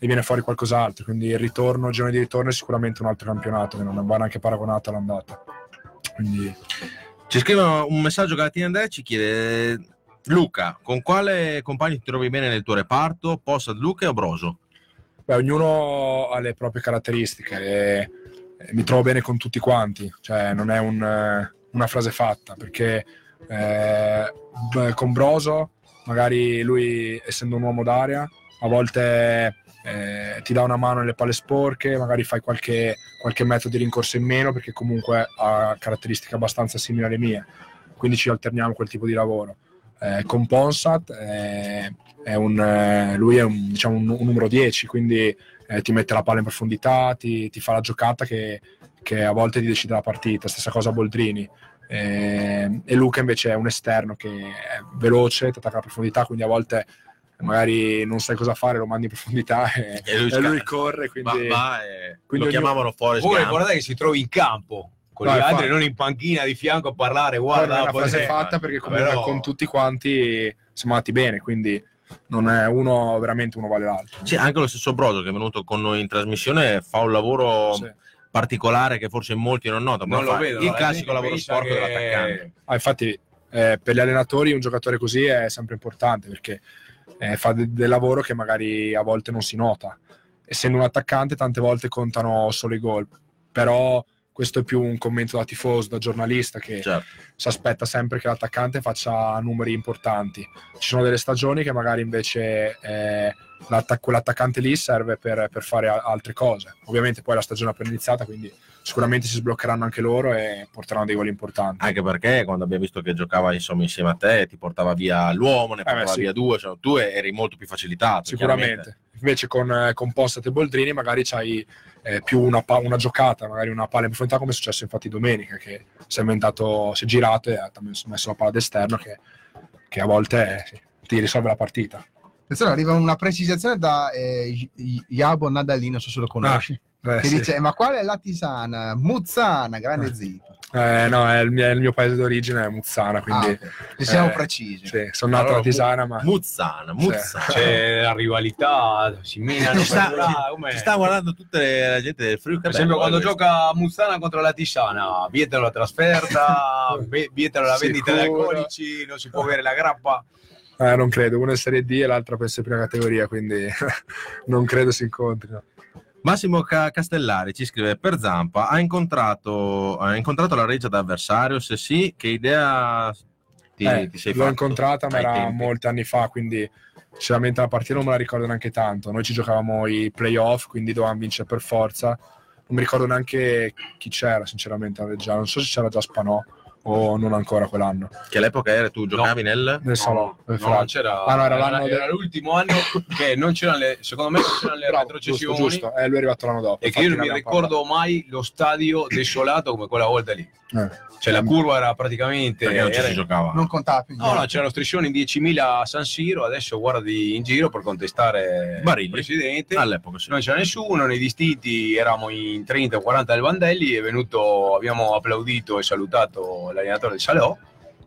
e viene fuori qualcos'altro. Quindi il ritorno, il giorno di ritorno è sicuramente un altro campionato che non va neanche paragonato all'andata. Quindi Ci scrive un messaggio che Latina Andrea ci chiede Luca, con quale compagno ti trovi bene nel tuo reparto? Possad Luca o Broso? Beh, ognuno ha le proprie caratteristiche mi trovo bene con tutti quanti, cioè non è un, una frase fatta, perché eh, con Broso, magari lui essendo un uomo d'area, a volte eh, ti dà una mano nelle palle sporche, magari fai qualche, qualche metodo di rincorsa in meno, perché comunque ha caratteristiche abbastanza simili alle mie, quindi ci alterniamo quel tipo di lavoro. Eh, con Ponsat eh, è un, eh, lui è un, diciamo, un, un numero 10, quindi eh, ti mette la palla in profondità, ti, ti fa la giocata che, che a volte ti decide la partita. Stessa cosa a Boldrini. Eh, e Luca invece è un esterno che è veloce, ti attacca la profondità, quindi a volte magari non sai cosa fare, lo mandi in profondità e, E lui e lui corre. Va, Quindi va e quindi lo chiamavano Forrest Gump. guardate che si trovi in campo con No, gli altri, non in panchina di fianco a parlare. Poi Guarda, è una poi- frase fatta perché comunque Però- con tutti quanti siamo andati bene, quindi non è uno veramente uno vale l'altro. Sì, anche lo stesso Broso che è venuto con noi in trasmissione fa un lavoro Sì. particolare che forse in molti non notano. non lo fa vedo. il la classico lavoro sporco che- dell'attaccante. Ah, infatti, eh, per gli allenatori un giocatore così è sempre importante perché eh, fa de- del lavoro che magari a volte non si nota. Essendo un attaccante, tante volte contano solo i gol, però questo è più un commento da tifoso, da giornalista che Certo. si aspetta sempre che l'attaccante faccia numeri importanti. Ci sono delle stagioni che magari invece eh, l'attac- quell'attaccante lì serve per, per fare a- altre cose. Ovviamente poi la stagione è appena iniziata, quindi sicuramente si sbloccheranno anche loro e porteranno dei gol importanti. Anche perché quando abbiamo visto che giocava insomma insieme a te ti portava via l'uomo, ne beh, portava sì. via due, cioè, tu eri molto più facilitato. Sicuramente. Invece con, eh, con Postat e Boldrini magari c'hai eh, più una, pa- una giocata, magari una palla in profondità come è successo infatti domenica che si è inventato, si è girato e ha messo, la palla d'esterno che, che a volte eh, sì, ti risolve la partita. Attenzione, arriva una precisazione da eh, Iabo Nadalino, non so se lo conosci, Eh, che sì. dice, ma qual è la tisana? Muzzana, grande zitto. Eh, no, è il, mio, è il mio paese d'origine, è Muzzana, quindi Ah, ok. Ci siamo eh, precisi. sì, sono nato Allora, a Tisana, ma Muzzana, Muzzana. C'è la rivalità, si menano Ci sta, per là, com'è? ci sta guardando tutta le- la gente del Friuli. Per esempio, quando gioca Muzzana contro la Tisana, vietano la trasferta, vietano la vendita di alcolici, non si può avere la grappa. Eh, non credo. Uno è Serie D e l'altro penso è prima categoria, quindi non credo si incontrino. Massimo Ca- Castellari ci scrive per Zampa ha incontrato, ha incontrato la regia d'avversario se sì che idea ti, Eh, ti sei l'ho fatto incontrata, ma era tempi? molti anni fa, quindi sinceramente la partita non me la ricordo neanche tanto. Noi ci giocavamo i playoff, quindi dovevamo vincere per forza. Non mi ricordo neanche chi c'era, sinceramente, a Reggiano. Non so se c'era già Spanò o non ancora quell'anno. Che all'epoca era tu giocavi nel... Nel salone. No, no, Francia. c'era, Ah, no, era era, l'anno era l'ultimo anno che non c'erano le, secondo me non c'erano le Bravo, retrocessioni giusto, giusto. Eh, lui è arrivato l'anno dopo. e che io non mi ricordo mai lo stadio desolato come quella volta lì. parlato. Eh. Cioè la curva era praticamente... Perché non ci era- si giocava. Non contava più. No, no, c'erano striscioni 10.000 a San Siro, adesso guardi in giro per contestare Barigli. il presidente. All'epoca sì. Non c'era nessuno, nei distinti eravamo in 30 o 40 del Vandelli, è venuto, abbiamo applaudito e salutato l'allenatore del Salò,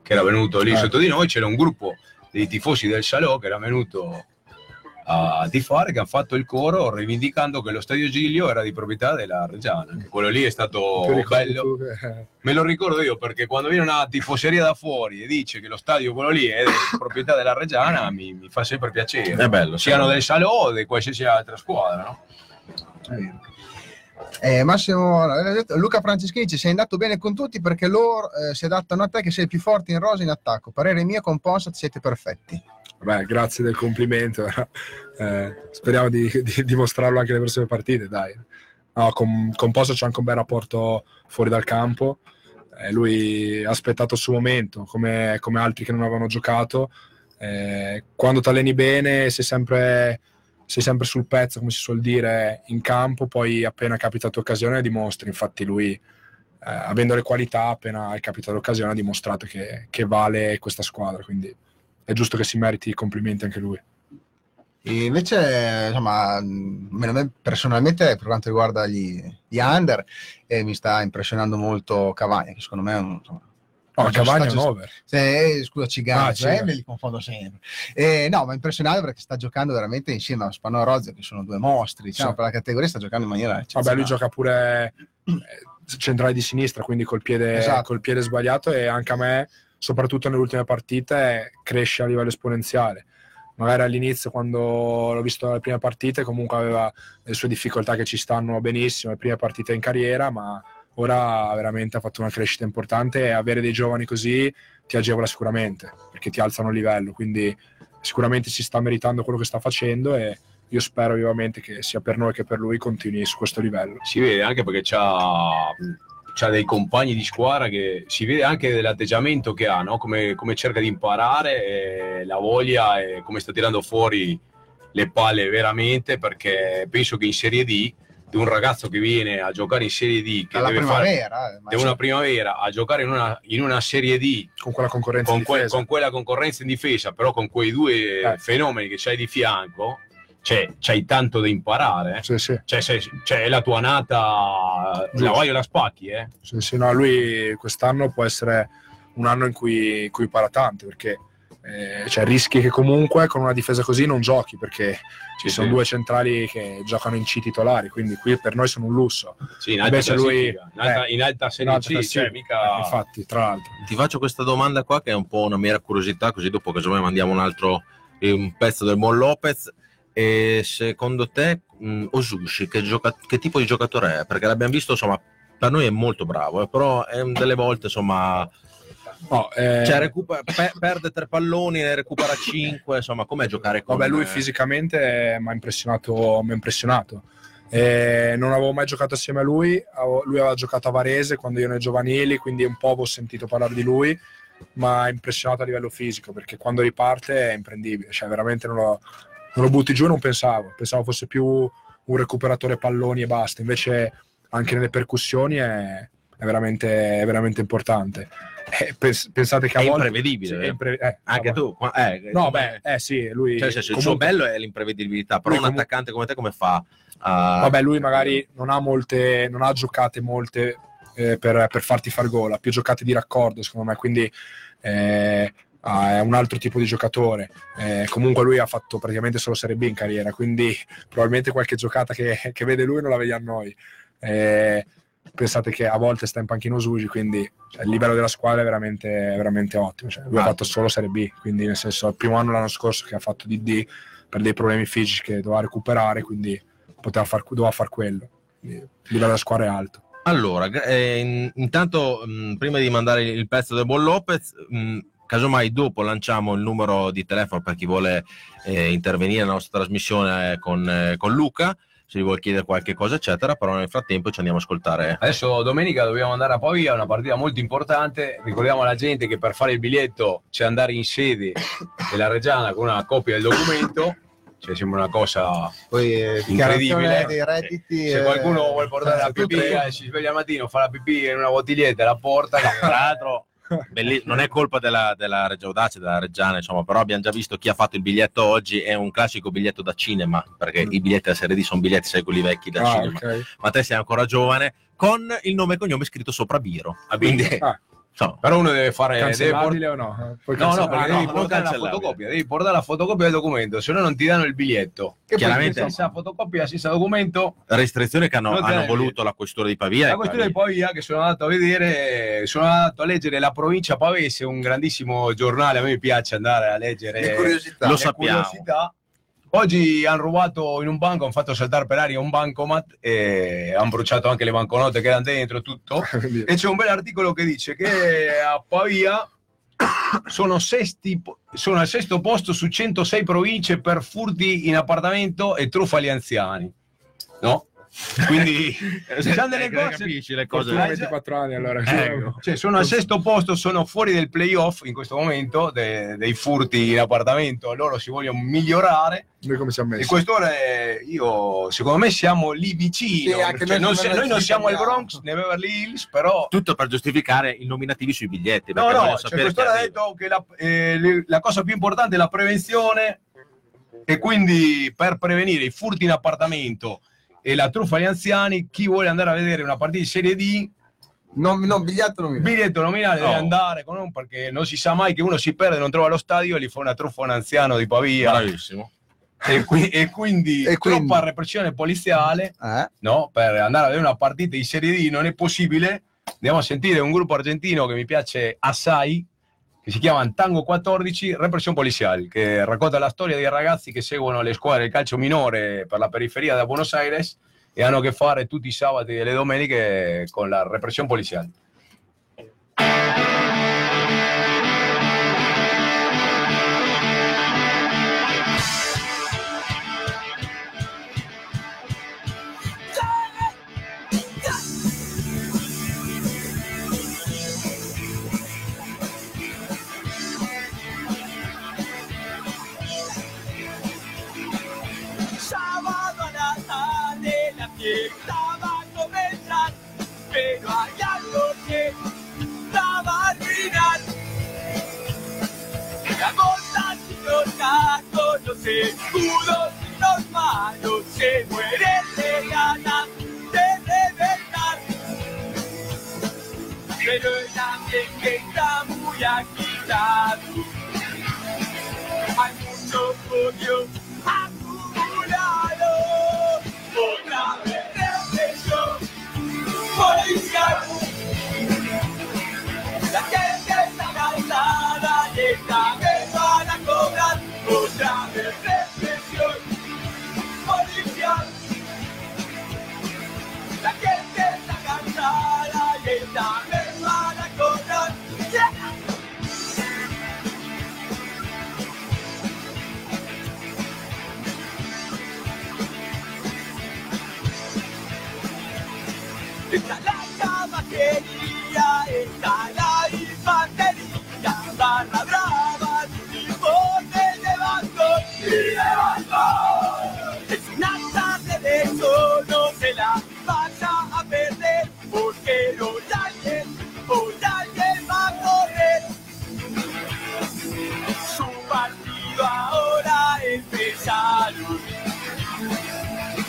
che era venuto lì Eh. sotto di noi, c'era un gruppo dei tifosi del Salò che era venuto a tifare, che hanno fatto il coro rivendicando che lo stadio Giglio era di proprietà della Reggiana. Quello lì è stato bello. che- Me lo ricordo io perché quando viene una tifoseria da fuori e dice che lo stadio quello lì è di proprietà della Reggiana, mi, mi fa sempre piacere. È bello. Siano del Salò o di qualsiasi altra squadra, no? Eh, Massimo, Luca Franceschini ci sei andato bene con tutti perché loro eh, si adattano a te che sei più forte in rosa in attacco. Parere mio con Ponsat siete perfetti. Vabbè, grazie del complimento. Eh, speriamo di, di dimostrarlo anche nelle prossime partite, dai. No, con, con Poso c'è anche un bel rapporto fuori dal campo. Eh, lui ha aspettato il suo momento, come, come altri che non avevano giocato. Eh, quando ti alleni bene sei sempre, sei sempre sul pezzo, come si suol dire, in campo, poi appena capita l'occasione dimostri. Infatti lui, eh, avendo le qualità, appena è capitata l'occasione ha dimostrato che, che vale questa squadra. Quindi è giusto che si meriti i complimenti anche lui. E invece, insomma, personalmente, per quanto riguarda gli, gli under, eh, mi sta impressionando molto Cavagna, che secondo me è un. Insomma, No, Cavagna è un over. Eh, scusa, Cigano, Ah, cioè, me li confondo sempre. Eh, no, ma impressionante perché sta giocando veramente insieme a Spano e Rozio, che sono due mostri. Diciamo, Sì. per la categoria sta giocando in maniera Vabbè, lui gioca pure eh, centrale di sinistra, quindi col piede, Esatto. col piede sbagliato e anche a me, soprattutto nelle ultime partite, cresce a livello esponenziale. Magari all'inizio, quando l'ho visto alle prime partite, comunque aveva le sue difficoltà che ci stanno benissimo, le prime partite in carriera, ma ora veramente ha fatto una crescita importante e avere dei giovani così ti agevola sicuramente, perché ti alzano il livello, quindi sicuramente si sta meritando quello che sta facendo e io spero vivamente che sia per noi che per lui continui su questo livello. Si vede anche perché c'ha, c'ha dei compagni di squadra che si vede anche dell'atteggiamento che ha, no? come, come cerca di imparare, e la voglia e come sta tirando fuori le palle veramente perché penso che in Serie D di un ragazzo che viene a giocare in Serie D che deve fare primavera. eh, ma di una primavera a giocare in una, in una Serie D con quella concorrenza con, in que- con quella concorrenza in difesa, però con quei due Eh. fenomeni che c'hai di fianco, cioè, c'hai tanto da imparare. eh. Sì, sì, Cioè, se, cioè, la tua nata, Giusto. la vai o la spacchi, eh? sì, sì, no, lui quest'anno può essere un anno in cui, in cui impara tanto perché eh, cioè, rischi che comunque con una difesa così non giochi perché ci Sì, sono sì. due centrali che giocano in C titolari, quindi qui per noi sono un lusso. Sì, in alta Invece lui- in alta, eh, in alta Serie In alta C, cioè, mica... Eh, Infatti, tra l'altro. Ti faccio questa domanda qua che è un po' una mera curiosità, così dopo casomai mandiamo un altro un pezzo del Mon Lopez. E secondo te mh, Osushi che, gioca- che tipo di giocatore è? Perché l'abbiamo visto, insomma, per noi è molto bravo, eh, però è delle volte, insomma, No, eh, cioè, recupera- pe- perde tre palloni, ne recupera cinque, insomma, com'è giocare con Vabbè, lui eh, fisicamente mi ha impressionato. mi ha impressionato. Eh, non avevo mai giocato assieme a lui, lui aveva giocato a Varese quando io nei giovanili, quindi un po' avevo sentito parlare di lui, ma ha impressionato a livello fisico perché quando riparte è imprendibile, cioè veramente non lo, non lo butti giù, non pensavo, pensavo fosse più un recuperatore palloni e basta, invece anche nelle percussioni è, è veramente, è veramente importante. Eh, pens- pensate che a È volte... imprevedibile, Sì, è eh. impre- eh, Anche no, tu, eh, No, beh, eh sì, lui... cioè, nel senso, il suo comunque- bello è l'imprevedibilità, però un comunque- attaccante come te come fa? a- Vabbè, lui magari non ha molte, non ha giocate molte eh, per, per farti far gol, ha più giocate di raccordo, secondo me, quindi eh, ah, è un altro tipo di giocatore. Eh, comunque lui ha fatto praticamente solo Serie B in carriera, quindi probabilmente qualche giocata che, che vede lui non la vediamo noi. Eh, pensate che a volte sta in panchino Sugi, quindi cioè, il livello della squadra è veramente, veramente ottimo. Cioè, lui ha Ah. fatto solo Serie B, quindi nel senso il primo anno l'anno scorso che ha fatto DD per dei problemi fisici che doveva recuperare, quindi poteva far, doveva far quello. Quindi Il livello della squadra è alto. Allora, eh, in- intanto mh, prima di mandare il pezzo del buon Lopez, mh, casomai dopo lanciamo il numero di telefono per chi vuole eh, intervenire nella nostra trasmissione con, eh, con Luca. se vi vuole chiedere qualche cosa, eccetera. Però nel frattempo ci andiamo a ascoltare. Adesso domenica dobbiamo andare a Pavia, una partita molto importante. Ricordiamo alla gente che per fare il biglietto c'è andare in sede della Reggiana con una copia del documento. Cioè, sembra una cosa Poi eh, incredibile. dei redditi. Se eh, qualcuno vuole portare la pipì e si sveglia al mattino, fa la pipì in una bottiglietta e la porta. Tra l'altro, belli- non è colpa della, della Reggio Audace, della Reggiana, insomma, però abbiamo già visto chi ha fatto il biglietto oggi. È un classico biglietto da cinema, perché i biglietti della Serie D sono biglietti, sai, quelli vecchi da Ah, cinema. ok. Ma te sei ancora giovane, con il nome e cognome scritto sopra Biro. Quindi, Ah, insomma, Però uno deve fare. Deve port- cancellabile o no? Puoi No, no, perché no, devi non portare la cancellabile. fotocopia, devi portare la fotocopia del documento, se no non ti danno il biglietto. Che Chiaramente- poi senza fotocopia, senza documento, restrizioni che hanno, hanno voluto la questura di Pavia. la questione di Pavia. Che sono andato a vedere, sono andato a leggere la provincia Pavese, un grandissimo giornale, a me piace andare a leggere Di curiosità. Lo le sappiamo. curiosità. Oggi hanno rubato in un banco, hanno fatto saltare per aria un bancomat e hanno bruciato anche le banconote che erano dentro tutto. E c'è un bel articolo che dice che a Pavia sono, sesti, sono al sesto posto su 106 province per furti in appartamento e truffa agli anziani. No? Quindi sono delle Eh, cose. capisci le cose. 24 anni allora. Ecco. Cioè, sono al sesto posto, sono fuori del playoff in questo momento de- dei furti in appartamento. Loro si vogliono migliorare. Noi come siamo E messi? quest'ore io, secondo me, siamo lì vicino. Sì, Cioè, noi non, se- noi non siamo al. Bronx né Beverly Hills, però Tutto per giustificare i nominativi sui biglietti. No, no, cioè, quest'ora ha detto che la, eh, la cosa più importante è la prevenzione e quindi per prevenire i furti in appartamento e la truffa agli anziani, chi vuole andare a vedere una partita di Serie D, Non, non biglietto non mi biglietto nominale deve No. andare con un, perché non si sa mai che uno si perde, non trova lo stadio e gli fa una truffa a un anziano di Pavia Bravissimo. e, qui- e quindi E quindi? troppa repressione poliziale Eh? no? per andare a vedere una partita di Serie D non è possibile. Andiamo a sentire un gruppo argentino che mi piace assai, che si chiama Tango 14, Repressione Policiale, che racconta la storia dei ragazzi che seguono le squadre del calcio minore per la periferia da Buenos Aires e hanno a che fare tutti i sabati e le domeniche con la repressione policiale. Escudos y los malos se mueren de ganas de reventar. Pero el ambiente está muy agitado. Hay mucho odio acumulado. Otra vez represión policial. La gente está cansada y esta vez van a Otra vez represión policial. La gente está cansada y esta vez van a cobrar. Está la caballería, está la infantería, barra brava, Es una tarde de sol, no se la vaya a perder, porque hoy alguien, hoy alguien va a correr. Su partido ahora empezaron.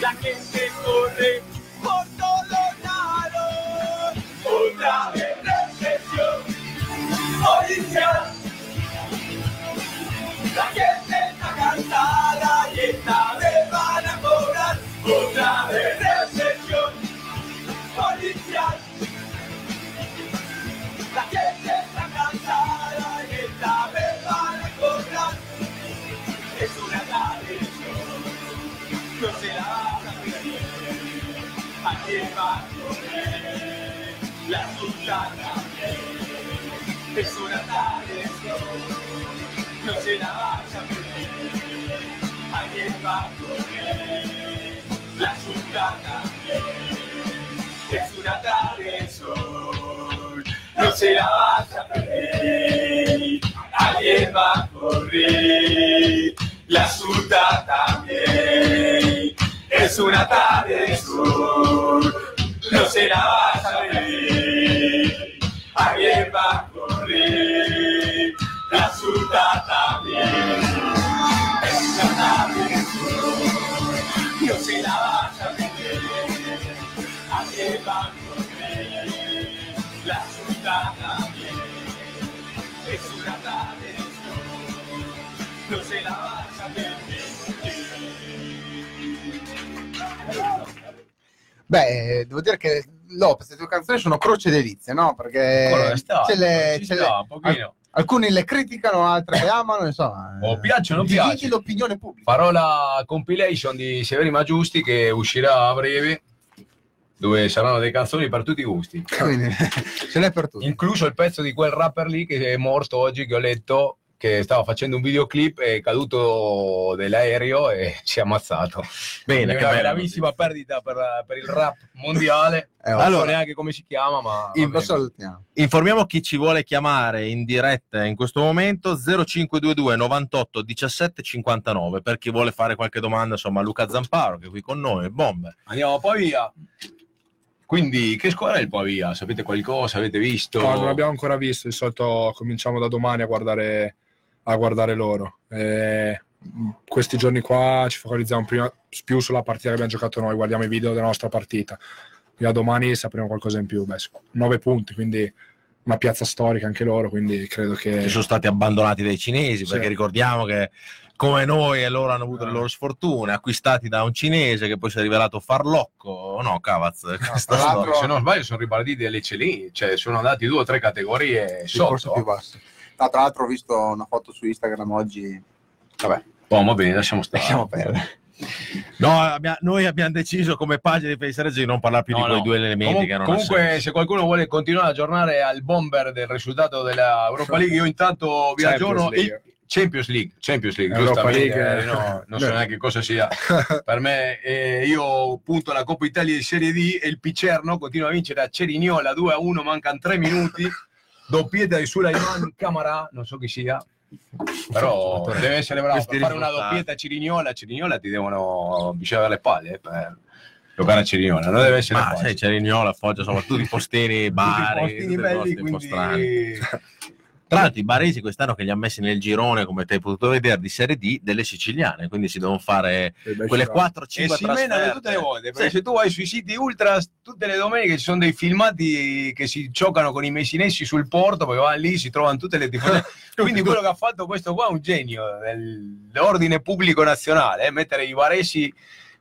La gente corre por todos lados. Otra vez represión policial. La gente está cansada y esta vez van a cobrar. Otra vez represión policial. La gente está cansada y esta vez van a cobrar. Es una tradición no se la vas a perder. Aquí va a correr la también. Es una tradición, no se la vas a perder. A correr la suya también. Es una tarde de sol, no se la vas a perder. Alguien va a correr, la suta también. Es una tarde de sol, no se la vas a perder. Alguien va a correr, la suta también. Beh, devo dire che Lopez, le tue canzoni sono croce delizia, no? Perché sta, ce le- ce sta, le- un pochino. Alcuni le criticano, altri le amano, insomma. O piacciono o dividi piace. l'opinione pubblica. Farò la compilation di Severi Maggiusti che uscirà a breve, dove saranno delle canzoni per tutti i gusti. Quindi ce n'è per tutti. Incluso il pezzo di quel rapper lì che è morto oggi, che ho letto, che stava facendo un videoclip, è caduto dell'aereo e si è ammazzato. Bene, che una bella gravissima perdita per, per il rap mondiale. Eh, non allora- so neanche come si chiama, ma... Salutiamo. Informiamo chi ci vuole chiamare in diretta in questo momento 0522 98 17 59 per chi vuole fare qualche domanda insomma Luca Zamparo che è qui con noi, bombe. Andiamo a Pavia. Quindi, che squadra è il Pavia? Sapete qualcosa? Avete visto? No, non abbiamo ancora visto, di solito cominciamo da domani a guardare, a guardare loro. Eh, questi giorni qua ci focalizziamo prima, più sulla partita che abbiamo giocato noi, guardiamo i video della nostra partita. Da domani sapremo qualcosa in più. Beh, nove punti, quindi una piazza storica anche loro, quindi credo che... Che sono stati abbandonati dai cinesi Sì. perché ricordiamo che come noi e loro hanno avuto le loro sfortune, acquistati da un cinese che poi si è rivelato farlocco, no Cavaz, questa tra l'altro- storia. Se non sbaglio, sono ripartiti alle Celini, cioè sono andati due o tre categorie Il corso più sotto. No, tra l'altro ho visto una foto su Instagram oggi. Vabbè, Oh, va bene, lasciamo stare. lasciamo perdere. No, abbia- noi abbiamo deciso come pagina di Facebook di non parlare più No, di quei no. due elementi Comun- che non comunque, se qualcuno vuole continuare a aggiornare al bomber del risultato della Europa League, io intanto vi Champions aggiorno League. il Champions League. Champions League, Europa giustamente, League, eh, no, non so neanche cosa sia per me. eh, io punto alla Coppa Italia di Serie D e il Picerno continua a vincere a Cerignola 2 a 1, mancano 3 minuti. Doppietta di Sulaiman Camara, non so chi sia. Però deve essere bravo per fare una doppietta a Cirignola. A Cirignola ti devono avere le palle eh, per giocare a Cirignola, non deve essere Ma facile. sai, c'è Rignola, Foggia, insomma, tutti i postini, bari, Tutti i postini belli, quindi-. Tra l'altro i baresi quest'anno che li ha messi nel girone, come te hai potuto vedere, di Serie D, delle siciliane, quindi si devono fare quelle 4-5 E si menano tutte le volte, perché Sì. se tu vai sui siti ultras tutte le domeniche ci sono dei filmati che si giocano con i messinesi sul porto, perché vanno lì, si trovano tutte le tifoserie. Quindi quello che ha fatto questo qua è un genio dell'ordine pubblico nazionale, eh, mettere i baresi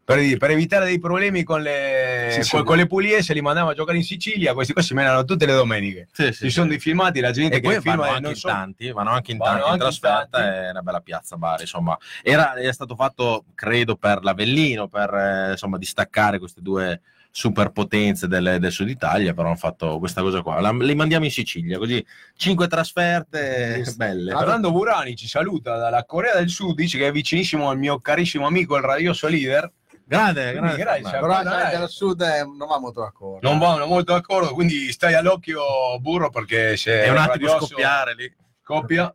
per, per evitare dei problemi con le, Sì, con, con le puliese, li mandava a giocare in Sicilia, questi qua si menano tutte le domeniche. Sì, Ci sono dei filmati, la gente e che filma vanno anche non in so- tanti, vanno anche in Vanno tanti anche in trasferta, tanti. è una bella piazza Bari, insomma. Era, è stato fatto, credo, per l'Avellino, per eh, insomma, distaccare queste due superpotenze del, del sud Italia, però hanno fatto questa cosa qua. La- li mandiamo in Sicilia, così cinque trasferte belle. Fernando Burani ci saluta dalla Corea del Sud, dice che è vicinissimo al mio carissimo amico il radioso leader. Grande, grande. grazie, Fernando. Però del sud eh, non va molto d'accordo. Non vanno molto d'accordo, quindi stai all'occhio burro perché se È un attimo radioso scoppiare lì. Scoppia.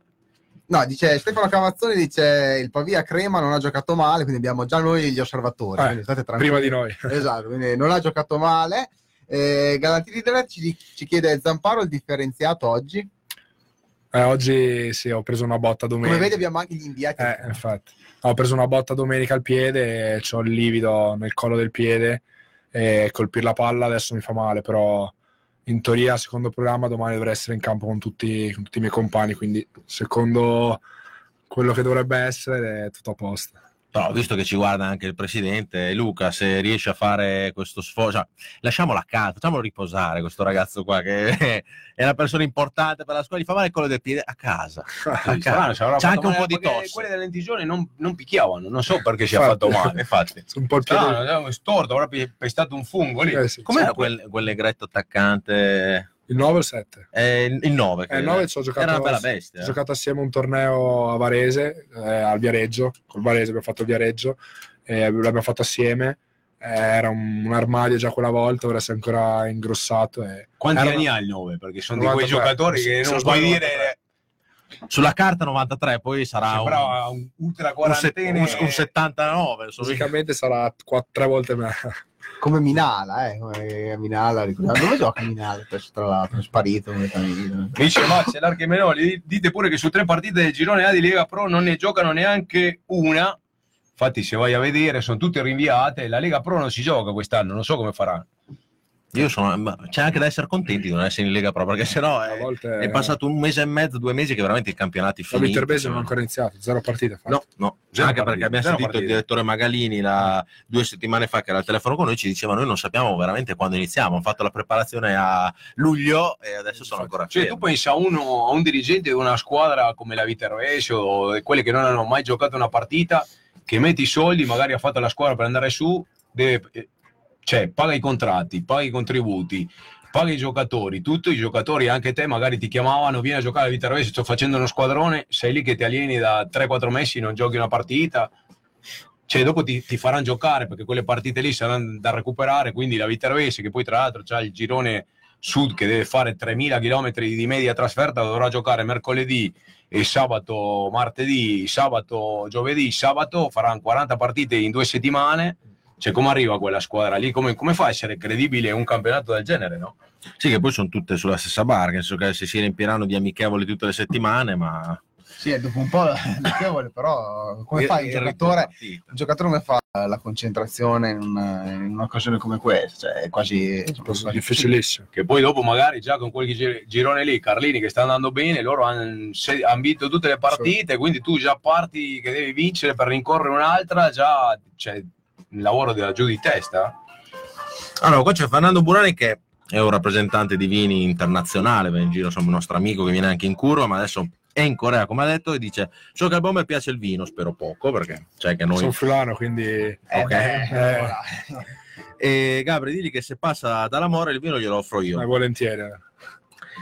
No, dice Stefano Cavazzoni dice il Pavia Crema non ha giocato male, quindi abbiamo già noi gli osservatori, Eh, quindi state tranquilli. prima di noi. Esatto, quindi non ha giocato male. Eh, Galantini Della ci, ci chiede Zamparo il differenziato oggi. Eh, oggi sì, ho preso una botta domenica. Come vedi abbiamo anche gli inviati. Eh, infatti. Ho preso una botta domenica al piede e ho il livido nel collo del piede e colpire la palla adesso mi fa male, però in teoria, secondo programma, domani dovrei essere in campo con tutti, con tutti i miei compagni, quindi secondo quello che dovrebbe essere è tutto a posto. Però, visto che ci guarda anche il presidente, Luca, se riesce a fare questo sforzo, cioè, lasciamolo a casa, facciamolo riposare questo ragazzo qua che è una persona importante per la scuola, gli fa male il collo del piede a casa. A casa. Ci C'è anche un po' di tosse. Quelle delle lentigioni non, non picchiavano, non so perché si è Infatti. fatto male. Infatti. Un po'. Strano, è storto, avrà pe- pestato un fungo lì. Eh, sì. Com'era quel, quel negretto attaccante? Il 9 o il 7? Eh, il il 9. Eh, il 9 ci ho giocato, Era una bella bestia. ho eh. giocato assieme a un torneo a Varese, eh, al Viareggio, col Varese abbiamo fatto il Viareggio, e l'abbiamo fatto assieme era un, un armadio già quella volta, ora si è ancora ingrossato. E Quanti era anni ha il 9? Perché sono di quei 93. giocatori che non puoi dire Sulla carta 93, poi sarà un, sembrava un ultra un, quarantenne. un- un 79. insomma. Fisicamente sarà qua- tre volte me. Come Minala, eh, come Minala, ricordiamo. Dove gioca Minala? Tra l'altro, è sparito. Dice Max e Menoli, dite pure che su tre partite del girone A di Lega Pro non ne giocano neanche una. Infatti, se vai a vedere, sono tutte rinviate. La Lega Pro non si gioca quest'anno, non so come farà. Io sono, ma c'è anche da essere contenti di non essere in Lega Pro, perché sennò A è, volte è passato un mese e mezzo, due mesi che veramente i campionati La finiti. Viterbese non ha ancora iniziato, zero partite. fa. No, no, Zero anche partite, perché abbiamo sentito il partite. direttore Magalini la- due settimane fa che era al telefono con noi, ci diceva noi non sappiamo veramente quando iniziamo, hanno fatto la preparazione a luglio e adesso sono ancora Cioè, fermi. tu pensa a, uno, a un dirigente di una squadra come la Viterbese o quelle che non hanno mai giocato una partita, che mette i soldi, magari ha fatto la squadra per andare su, deve, eh, cioè, paga i contratti, paga i contributi, paga i giocatori, tutti i giocatori, anche te magari ti chiamavano, vieni a giocare a Viterbese, sto facendo uno squadrone, sei lì che ti alieni da 3-4 mesi, non giochi una partita, cioè dopo ti, ti faranno giocare perché quelle partite lì saranno da recuperare, quindi la Viterbese che poi tra l'altro c'ha il girone sud che deve fare 3000 km di media trasferta, dovrà giocare mercoledì e sabato, martedì, sabato, giovedì, sabato, faranno 40 partite in due settimane. Cioè, come arriva quella squadra lì? Come, come fa a essere credibile un campionato del genere, no? Sì, che poi sono tutte sulla stessa barca, nel senso che se si riempiranno di amichevoli tutte le settimane, ma Sì, è dopo un po' amichevole, però come Il- fa il giocatore? Il giocatore come fa la concentrazione in, una- in un'occasione come questa? Cioè, è quasi, quasi difficilissimo. Che poi dopo magari già con quel gi- girone lì, Carlini che sta andando bene, loro hanno vinto tutte le partite, quindi tu già parti che devi vincere per rincorrere un'altra, già c'è il lavoro della giù di testa. Allora, qua c'è Fernando Burani che è un rappresentante di vini internazionale, va in giro, insomma, un nostro amico che viene anche in curva, ma adesso è in Corea, come ha detto, e dice, so che al bomber piace il vino, spero poco, perché c'è che noi... Sono fulano, quindi Eh, Ok. Eh. voilà. E Gabri, digli che se passa dall'amore il vino glielo offro io. eh, volentieri.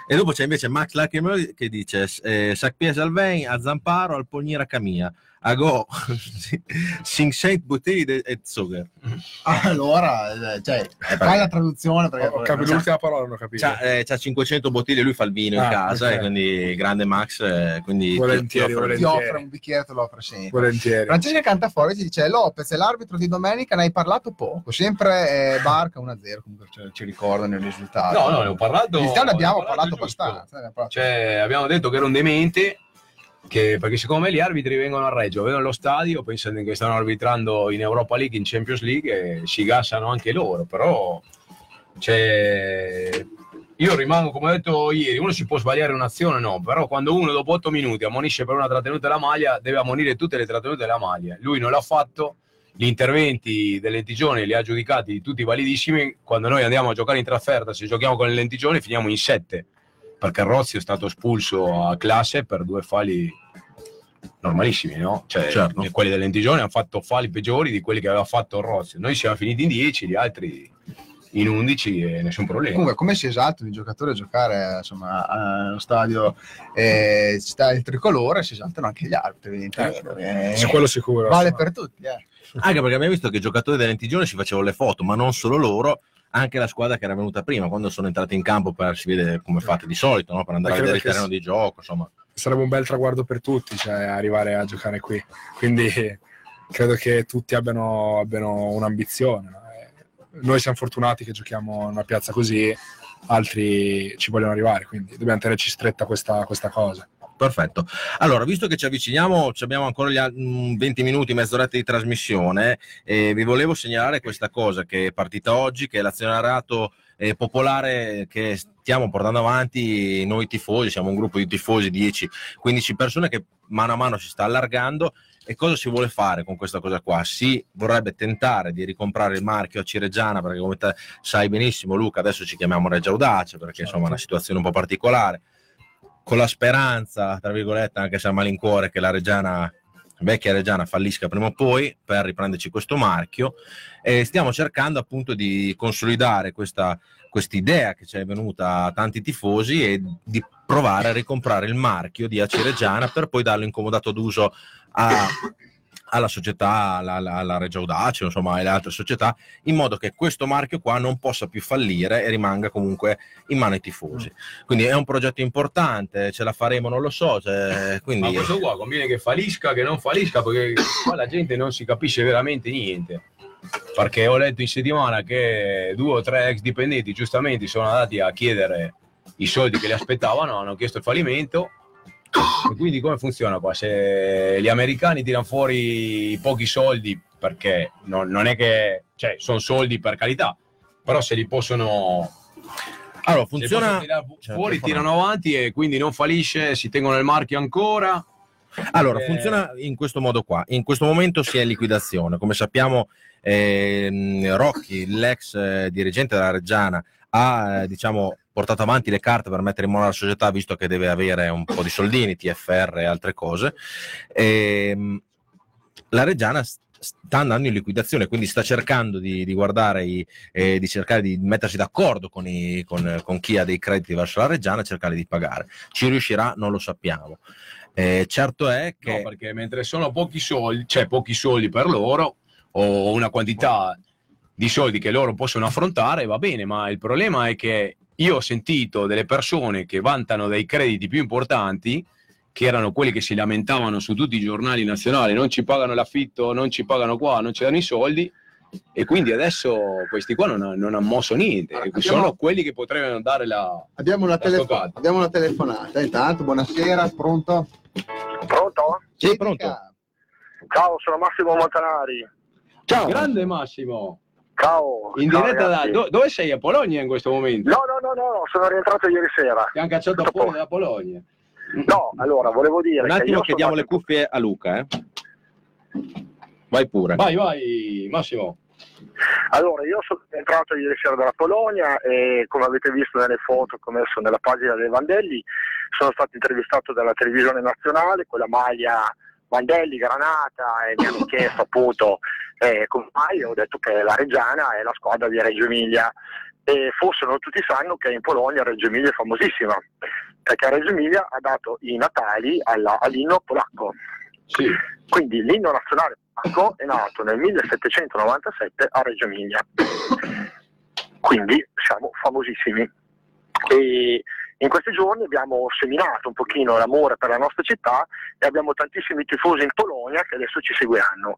E dopo c'è invece Max Lacrimel che dice eh, Sac Pies Alvein, a Zamparo, al Pognira Camia, a Go, Sing Saint Bouteille e Zucker. Allora, eh, cioè, fai la traduzione perché Ho capito l'ultima parola, non ho capito. C'ha, eh, c'ha 500 bottiglie, lui fa il vino in Ah, casa, ok. e quindi grande Max, eh, quindi ti- Volentieri, ti ti volentieri. offre un bicchiere, te lo offre sempre. Volentieri. Francesca Cantafuori ci dice Lopez è l'arbitro di domenica, ne hai parlato poco, sempre eh, Barca 1-0, comunque cioè, ci ricordano il risultato. No, no, ne ho parlato. In realtà ne abbiamo parlato giusto. abbastanza. parlato. Cioè, abbiamo detto che era un demente, che, perché secondo me gli arbitri vengono a Reggio, vedono lo stadio, pensano che stanno arbitrando in Europa League, in Champions League e si gassano anche loro, però cioè, io rimango, come ho detto ieri, uno si può sbagliare un'azione, no, però quando uno dopo 8 minuti ammonisce per una trattenuta della maglia, deve ammonire tutte le trattenute della maglia. Lui non l'ha fatto, gli interventi del lentigione li ha giudicati tutti validissimi, quando noi andiamo a giocare in trasferta, se giochiamo con il lentigione finiamo in 7 perché Rozzi è stato espulso a classe per due falli normalissimi, no? Cioè, Certo. quelli del Lentigione hanno fatto falli peggiori di quelli che aveva fatto Rozzi. Noi siamo finiti in 10, gli altri in 11 e nessun problema. Comunque, come si esaltano i giocatori a giocare insomma, allo stadio eh, sta il tricolore, si esaltano anche gli altri, evidentemente. perché Su quello sicuro. vale per tutti. eh. Anche perché abbiamo visto che i giocatori del Lentigione si facevano le foto, ma non solo loro, anche la squadra che era venuta prima, quando sono entrati in campo per si vede come fate di solito, no? per andare a vedere il terreno che di gioco, insomma. Sarebbe un bel traguardo per tutti, cioè arrivare a giocare qui. Quindi credo che tutti abbiano, abbiano un'ambizione. no? Eh, Noi siamo fortunati che giochiamo in una piazza così, altri ci vogliono arrivare, quindi dobbiamo tenerci stretta questa, questa cosa. Perfetto. Allora, visto che ci avviciniamo, ci abbiamo ancora gli al- mm, 20 minuti, mezz'oretta di trasmissione, eh, vi volevo segnalare questa cosa che è partita oggi, che è l'azionariato eh, popolare che stiamo portando avanti noi tifosi, siamo un gruppo di tifosi, 10-15 persone che mano a mano si sta allargando. E cosa si vuole fare con questa cosa qua? Si vorrebbe tentare di ricomprare il marchio a Cireggiana, perché come te sai benissimo, Luca, adesso ci chiamiamo Reggio Audace, perché insomma è una situazione un po' particolare con la speranza, tra virgolette, anche se a malincuore, che la Reggiana, vecchia Reggiana fallisca prima o poi per riprenderci questo marchio. E stiamo cercando appunto di consolidare questa idea che ci è venuta a tanti tifosi e di provare a ricomprare il marchio di AC Reggiana per poi darlo in comodato d'uso a, alla società, alla, alla, Regia Audace, insomma, e alle altre società, in modo che questo marchio qua non possa più fallire e rimanga comunque in mano ai tifosi. Quindi è un progetto importante, ce la faremo, non lo so. cioè, quindi... Ma questo qua conviene che fallisca, che non fallisca, perché qua la gente non si capisce veramente niente. Perché ho letto in settimana che due o tre ex dipendenti giustamente sono andati a chiedere i soldi che li aspettavano, hanno chiesto il fallimento. E quindi come funziona qua? Se gli americani tirano fuori pochi soldi, perché non, non è che, cioè, sono soldi per carità, però se li possono Allora, funziona... Certo, fuori, tirano avanti e quindi non fallisce, si tengono il marchio ancora. Allora, Eh, funziona in questo modo qua. In questo momento si è in liquidazione. Come sappiamo, ehm, Rocchi, l'ex eh, dirigente della Reggiana, ha eh, diciamo, portato avanti le carte per mettere in mano la società, visto che deve avere un po' di soldini, TFR e altre cose. Ehm, la Reggiana sta andando in liquidazione, quindi sta cercando di, di guardare, i, eh, di cercare di mettersi d'accordo con, i- con- con chi ha dei crediti verso la Reggiana e cercare di pagare. Ci riuscirà? Non lo sappiamo. Eh, certo è che No, perché mentre sono pochi soldi, cioè pochi soldi per loro, o una quantità di soldi che loro possono affrontare, va bene, ma il problema è che io ho sentito delle persone che vantano dei crediti più importanti, che erano quelli che si lamentavano su tutti i giornali nazionali, non ci pagano l'affitto, non ci pagano qua, non ci danno i soldi, e quindi adesso questi qua non, non hanno mosso niente, Allora, e sono abbiamo- quelli che potrebbero dare la... Abbiamo una, telefo- Ascoltate. abbiamo una telefonata. Intanto, buonasera, pronto? Pronto? Sì, pronto. Ciao, sono Massimo Montanari. Ciao. Grande Massimo, Ciao. in Ciao, diretta da... do- dove sei a Polonia in questo momento? No, no, no, no, no, sono rientrato ieri sera. Ti hanno cacciato fuori posto. dalla Polonia. No, allora, volevo dire Un che attimo che sono diamo le andato- cuffie a Luca, eh. Vai pure. Vai, vai, Massimo. Allora, io sono entrato ieri sera dalla Polonia e come avete visto nelle foto che ho messo nella pagina dei Vandelli, sono stato intervistato dalla televisione nazionale con la maglia Vandelli Granata e mi hanno chiesto appunto eh, come mai ho detto che la Reggiana è la squadra di Reggio Emilia e forse non tutti sanno che in Polonia Reggio Emilia è famosissima perché Reggio Emilia ha dato i natali alla- all'inno polacco. Sì. Quindi l'inno nazionale polacco è nato nel 1797 a Reggio Emilia. Quindi siamo famosissimi. E in questi giorni abbiamo seminato un pochino l'amore per la nostra città e abbiamo tantissimi tifosi in Polonia che adesso ci seguiranno.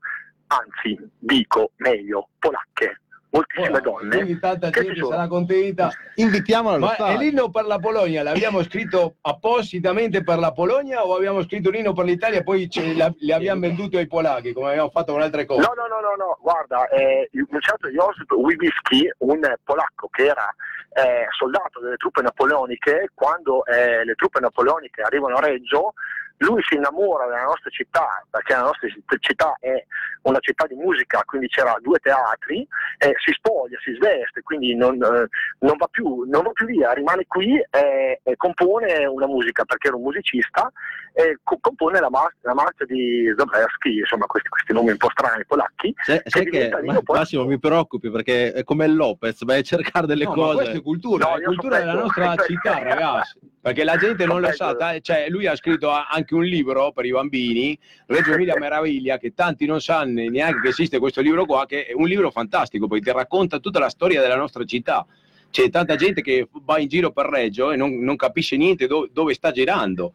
Anzi, dico meglio, polacche, moltissime donne. Quindi tanta gente sono. sarà contenta. Invitiamola allo Ma è l'inno per la Polonia, l'abbiamo scritto appositamente per la Polonia o abbiamo scritto l'inno per l'Italia e poi ce la- le abbiamo venduto ai polacchi come abbiamo fatto con altre cose? No, no, no, no, no, guarda, eh, il un certo Josip Wybicki, un polacco che era eh, soldato delle truppe napoleoniche, quando eh, le truppe napoleoniche arrivano a Reggio, lui si innamora della nostra città, perché la nostra città è una città di musica, quindi c'era due teatri, eh, si spoglia, si sveste, quindi non, eh, non va, più, non va più via, rimane qui e, e compone una musica, perché era un musicista, e co- compone la, mar- la marcia di Zabreski, insomma questi, questi nomi un po' strani polacchi, sai che lì Ma- un po'- Massimo mi preoccupi perché è come il Lopez, vai a cercare delle No, cose. è cultura, No, è cultura della nostra città, ragazzi. Perché la gente non lo sa, ta- cioè lui ha scritto a- anche un libro per i bambini, Reggio Emilia Meraviglia, che tanti non sanno neanche che esiste questo libro qua, che è un libro fantastico, perché racconta tutta la storia della nostra città. C'è tanta gente che va in giro per Reggio e non, non capisce niente do- dove sta girando.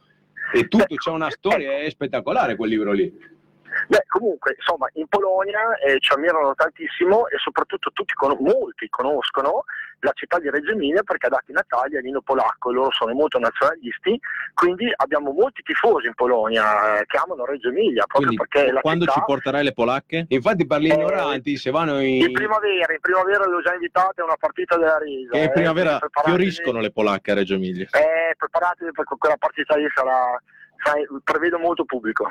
E tutto c'è una storia, è spettacolare quel libro lì. Beh, comunque, insomma, in Polonia eh, ci ammirano tantissimo e soprattutto tutti, con- molti conoscono la città di Reggio Emilia perché ha dato i natali all'inno polacco e loro sono molto nazionalisti, quindi abbiamo molti tifosi in Polonia eh, che amano Reggio Emilia proprio Quindi perché la quando città... ci porterai le polacche? Infatti per gli Eh, ignoranti, se vanno in... In primavera, in primavera le ho già invitate a una partita della Risa. Che in eh, primavera preparatevi- fioriscono le polacche a Reggio Emilia. Eh, preparatevi perché quella partita lì sarà, sai, prevedo molto pubblico.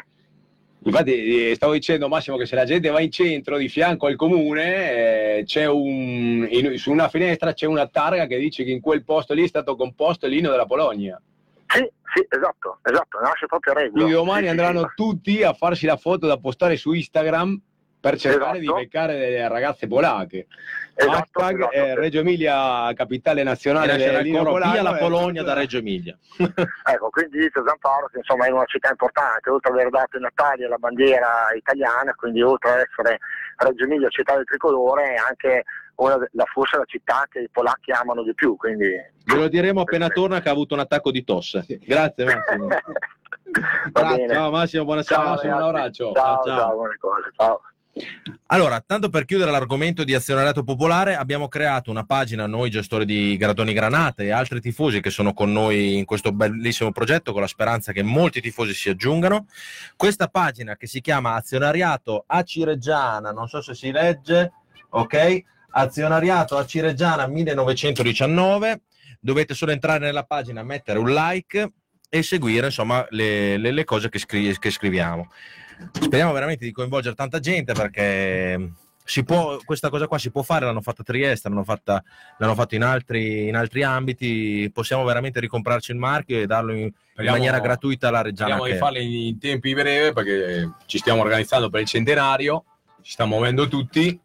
Infatti eh, stavo dicendo Massimo che se la gente va in centro di fianco al comune eh, c'è un, in- su una finestra c'è una targa che dice che in quel posto lì è stato composto l'inno della Polonia. Sì, sì, esatto, esatto, nasce proprio a Reggio. Quindi domani sì, andranno sì. tutti a farsi la foto da postare su Instagram per cercare Esatto. di beccare delle ragazze polacche. Esatto, Hashtag esatto. eh, Reggio Emilia, capitale nazionale nascerà del il vino coro polacco, via la e Polonia da Reggio Emilia. Ecco, quindi dice Zamparo che insomma è una città importante, oltre ad aver dato in Italia la bandiera italiana, quindi oltre ad essere Reggio Emilia città del tricolore, è anche una la, forse la città che i polacchi amano di più. Quindi... Ve lo diremo appena torna che ha avuto un attacco di tosse. Grazie Massimo. Va bene. Ciao Massimo, buona Ciao. Massimo, un abbraccio. Ciao, Ciao, ciao, ciao. buone cose. Ciao. Allora, tanto per chiudere l'argomento di azionariato popolare, abbiamo creato una pagina, noi gestori di Gradoni Granate e altri tifosi che sono con noi in questo bellissimo progetto, con la speranza che molti tifosi si aggiungano. Questa pagina che si chiama Azionariato a Cireggiana, non so se si legge, ok? Azionariato a Cireggiana 1919. Dovete solo entrare nella pagina, mettere un like e seguire insomma le, le- le cose che, scri- che scriviamo. Speriamo veramente di coinvolgere tanta gente perché si può, questa cosa qua si può fare, l'hanno fatta a Trieste, l'hanno fatta, l'hanno fatto in altri, in altri ambiti, possiamo veramente ricomprarci il marchio e darlo in, in Speriamo- maniera gratuita alla Reggiana. Speriamo di che- farli in tempi brevi perché ci stiamo organizzando per il centenario, ci stiamo muovendo tutti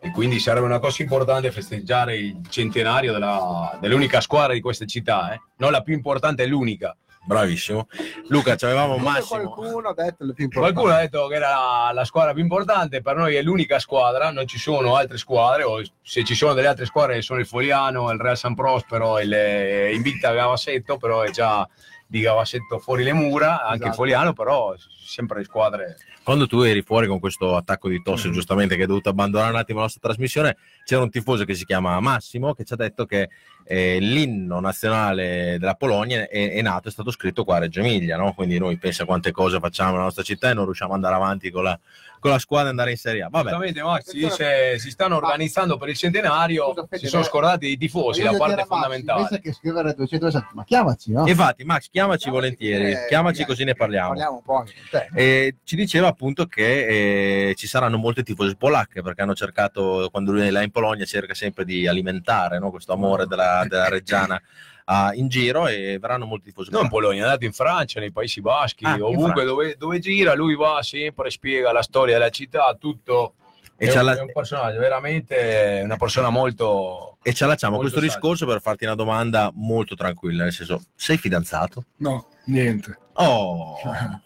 e quindi sarebbe una cosa importante festeggiare il centenario della- dell'unica squadra di questa città, eh. non la più importante, è l'unica. Bravissimo. Luca, ci avevamo Massimo. Qualcuno ha detto. Qualcuno ha detto che era la, squadra più importante, per noi è l'unica squadra, non ci sono altre squadre, o se ci sono delle altre squadre sono il Foliano, il Real San Prospero, il eh, Invicta Gavassetto, però è già di Gavassetto fuori le mura, anche il Esatto. Foliano, però sempre le squadre Quando tu eri fuori con questo attacco di tosse, Mm. giustamente, che hai dovuto abbandonare un attimo la nostra trasmissione, c'era un tifoso che si chiama Massimo che ci ha detto che eh, l'inno nazionale della Polonia è, è nato, è stato scritto qua a Reggio Emilia, no? quindi noi pensa quante cose facciamo nella nostra città e non riusciamo ad andare avanti con la, con la squadra e andare in Serie A. Vabbè, Esattamente, Max, si dice si stanno organizzando per il centenario, Scusa, si sono eh, scordati dei tifosi, la parte Max, fondamentale. Invece che scrivere 260, ma chiamaci, no? infatti Max, chiamaci Chiamaci volentieri, che- chiamaci magari così ne parliamo. Parliamo un po' anche con te. E ci diceva appunto che eh, ci saranno molte tifose polacche perché hanno cercato, quando lui è là in Polonia, cerca sempre di alimentare no, questo amore della, della Reggiana ah, in giro e verranno molti tifosi Non in. Polonia, è andato in Francia, nei Paesi Baschi, Ah, ovunque dove, dove gira, lui va sempre, spiega la storia della città, tutto. E è, un, la- è un personaggio, veramente una persona molto... E ci allacciamo a questo saggio. discorso per farti una domanda molto tranquilla, nel senso, sei fidanzato? No, niente. Oh,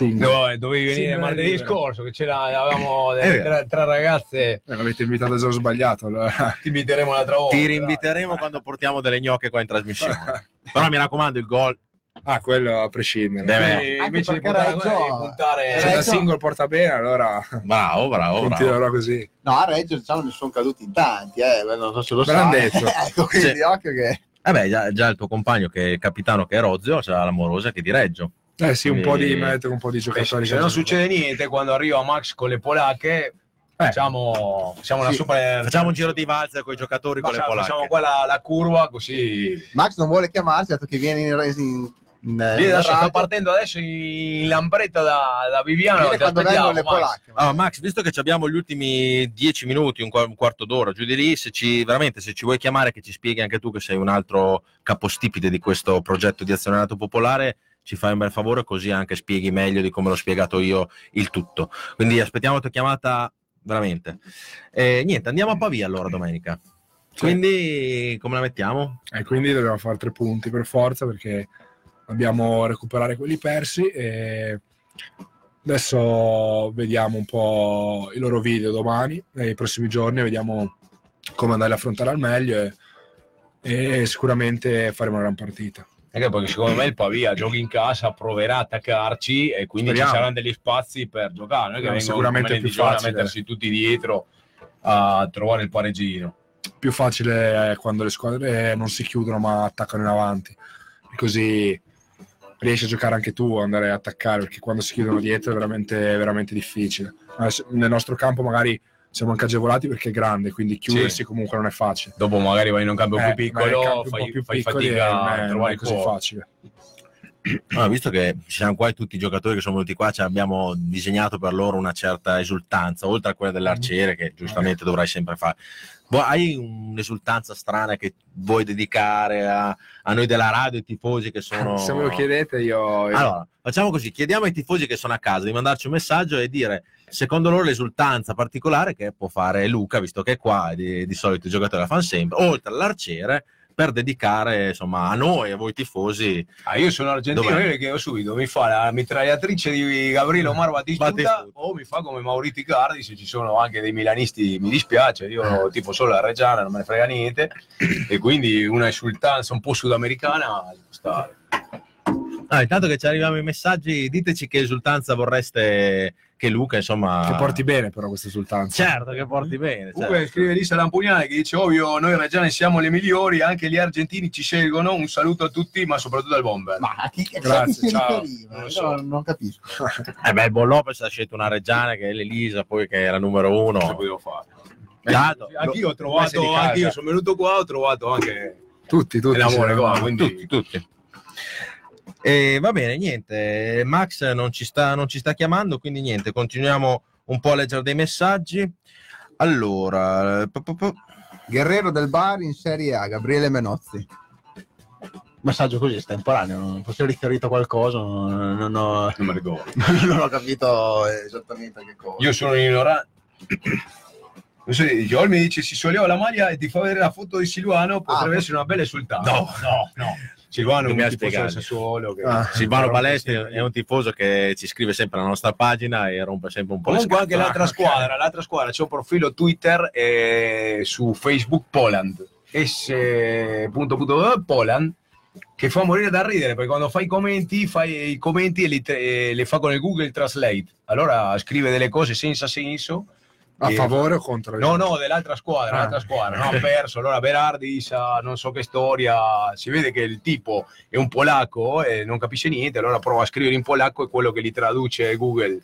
No, eh, dovevi venire Sì, martedì libero. scorso, che c'era, avevamo delle vero. tre, tre ragazze, Eh, l'avete invitato già sbagliato. Allora. ti inviteremo un'altra volta. ti rinviteremo quando portiamo delle gnocche qua in trasmissione. Però mi raccomando, il gol Ah, quello a prescindere. Deve- Anche invece di puntare, Reggio- puntare Se Reggio- single porta bene, allora Bravo, bravo, bravo. continuerò così. No, a Reggio diciamo ne sono caduti in tanti, eh, non so se lo l'han sai. detto. ecco, quindi Sì. occhio che... Eh beh, già, già il tuo compagno che è capitano, che è Rozio, c'ha l'amorosa che è di Reggio. Eh sì, un po' di mettere un po' di giocatori. se non succede niente, quando arriva Max con le polacche, facciamo, facciamo una Sì. super... Facciamo un giro di valzer con i giocatori, con le facciamo, polacche. facciamo qua la, la curva, così... Max non vuole chiamarsi, dato che viene in... in, in, Vieni, in adesso sta partendo adesso in lambretta da, da Viviano. Max. polacche. Allora, Max, visto che ci abbiamo gli ultimi dieci minuti, un, qua- un quarto d'ora, giù di lì, se ci, veramente se ci vuoi chiamare, che ci spieghi anche tu che sei un altro capostipite di questo progetto di azionariato popolare, ci fai un bel favore, così anche spieghi meglio di come l'ho spiegato io il tutto. Quindi aspettiamo la tua chiamata veramente. E niente, andiamo a Pavia allora domenica. Quindi come la mettiamo? E quindi dobbiamo fare tre punti per forza perché dobbiamo recuperare quelli persi e adesso vediamo un po' i loro video domani, nei prossimi giorni, vediamo come andare a affrontare al meglio e, e sicuramente faremo una gran partita. Anche perché secondo me il Pavia giochi in casa, proverà a attaccarci e quindi Speriamo. ci saranno degli spazi per giocare. Non è che No, sicuramente più giorno a facile. mettersi tutti dietro a trovare il pareggino. Più facile è quando le squadre non si chiudono ma attaccano in avanti, così riesci a giocare anche tu, andare a attaccare, perché quando si chiudono dietro è veramente, veramente difficile. Nel nostro campo magari siamo anche agevolati perché è grande, quindi chiudersi comunque non è facile. Dopo magari vai in un campo Eh, più piccolo, fai, po' più fai piccoli fatica non è- a trovare così cuore. facile. Ah, visto che ci siamo qua e tutti i giocatori che sono venuti qua, ci abbiamo disegnato per loro una certa esultanza, oltre a quella dell'arciere che giustamente dovrai sempre fare. Boh, hai un'esultanza strana che vuoi dedicare a, a noi della radio, ai tifosi che sono... Se me lo chiedete io... Allora, facciamo così, chiediamo ai tifosi che sono a casa di mandarci un messaggio e dire secondo loro l'esultanza particolare che può fare Luca, visto che è qua, di, di solito i giocatori la fanno sempre, oltre all'arciere, per dedicare insomma, a noi, a voi tifosi. Ah, io sono argentino, io le chiedo subito, mi fa la mitragliatrice di Gabriele Omar Battistuta, Battistuta. o mi fa come Mauriti Cardi, se ci sono anche dei milanisti mi dispiace, io tipo solo la Reggiana, non me ne frega niente, e quindi una esultanza un po' sudamericana stare. Ah, intanto che ci arriviamo i messaggi, diteci che esultanza vorreste che Luca, insomma... Che porti bene però questa esultanza. Certo, che porti bene. Comunque certo. scrive Lisa Lampugnani che dice ovvio noi reggiani siamo le migliori, anche gli argentini ci scelgono, un saluto a tutti ma soprattutto al Bomber. Ma a chi, Grazie, ciao. Non Io so. non, non capisco. Eh beh, il Bon Lopez ha scelto una reggiana che è l'Elisa, poi che è la numero uno. Che potevo fare? Dato- Anch'io ho Ormai sei di trovato, anche io sono venuto qua, ho trovato anche Tutti, tutti. l'amore qua, no. quindi tutti, tutti. E va bene, niente, Max non ci, sta, non ci sta chiamando, quindi niente, continuiamo un po' a leggere dei messaggi. Allora, po- po- po- Guerrero del Bar in Serie A, Gabriele Menozzi. Messaggio così estemporaneo, non fosse riferito qualcosa, non, non ho, non mi ricordo. non ho capito esattamente che cosa. Io sono ignorante. Non so, Joel mi dice si solleva la maglia e ti fa vedere la foto di Silvano, potrebbe Ah, essere una bella esultanza. No, no, no. Silvano è un tifoso del. Sassuolo che Ah. Silvano sempre. è un tifoso che ci scrive sempre alla nostra pagina e rompe sempre un po' le Comunque anche scatole. l'altra squadra, l'altra squadra c'è un profilo Twitter e su Facebook Poland, s. Poland, che fa morire da ridere perché quando fa i commenti, fa i commenti e li, e le fa con il Google Translate. Allora scrive delle cose senza senso. A favore o contro? No, no, dell'altra squadra, Ah. l'altra squadra, no, ha perso, allora Berardi sa non so che storia, si vede che il tipo è un polacco e non capisce niente, allora prova a scrivere in polacco e quello che gli traduce Google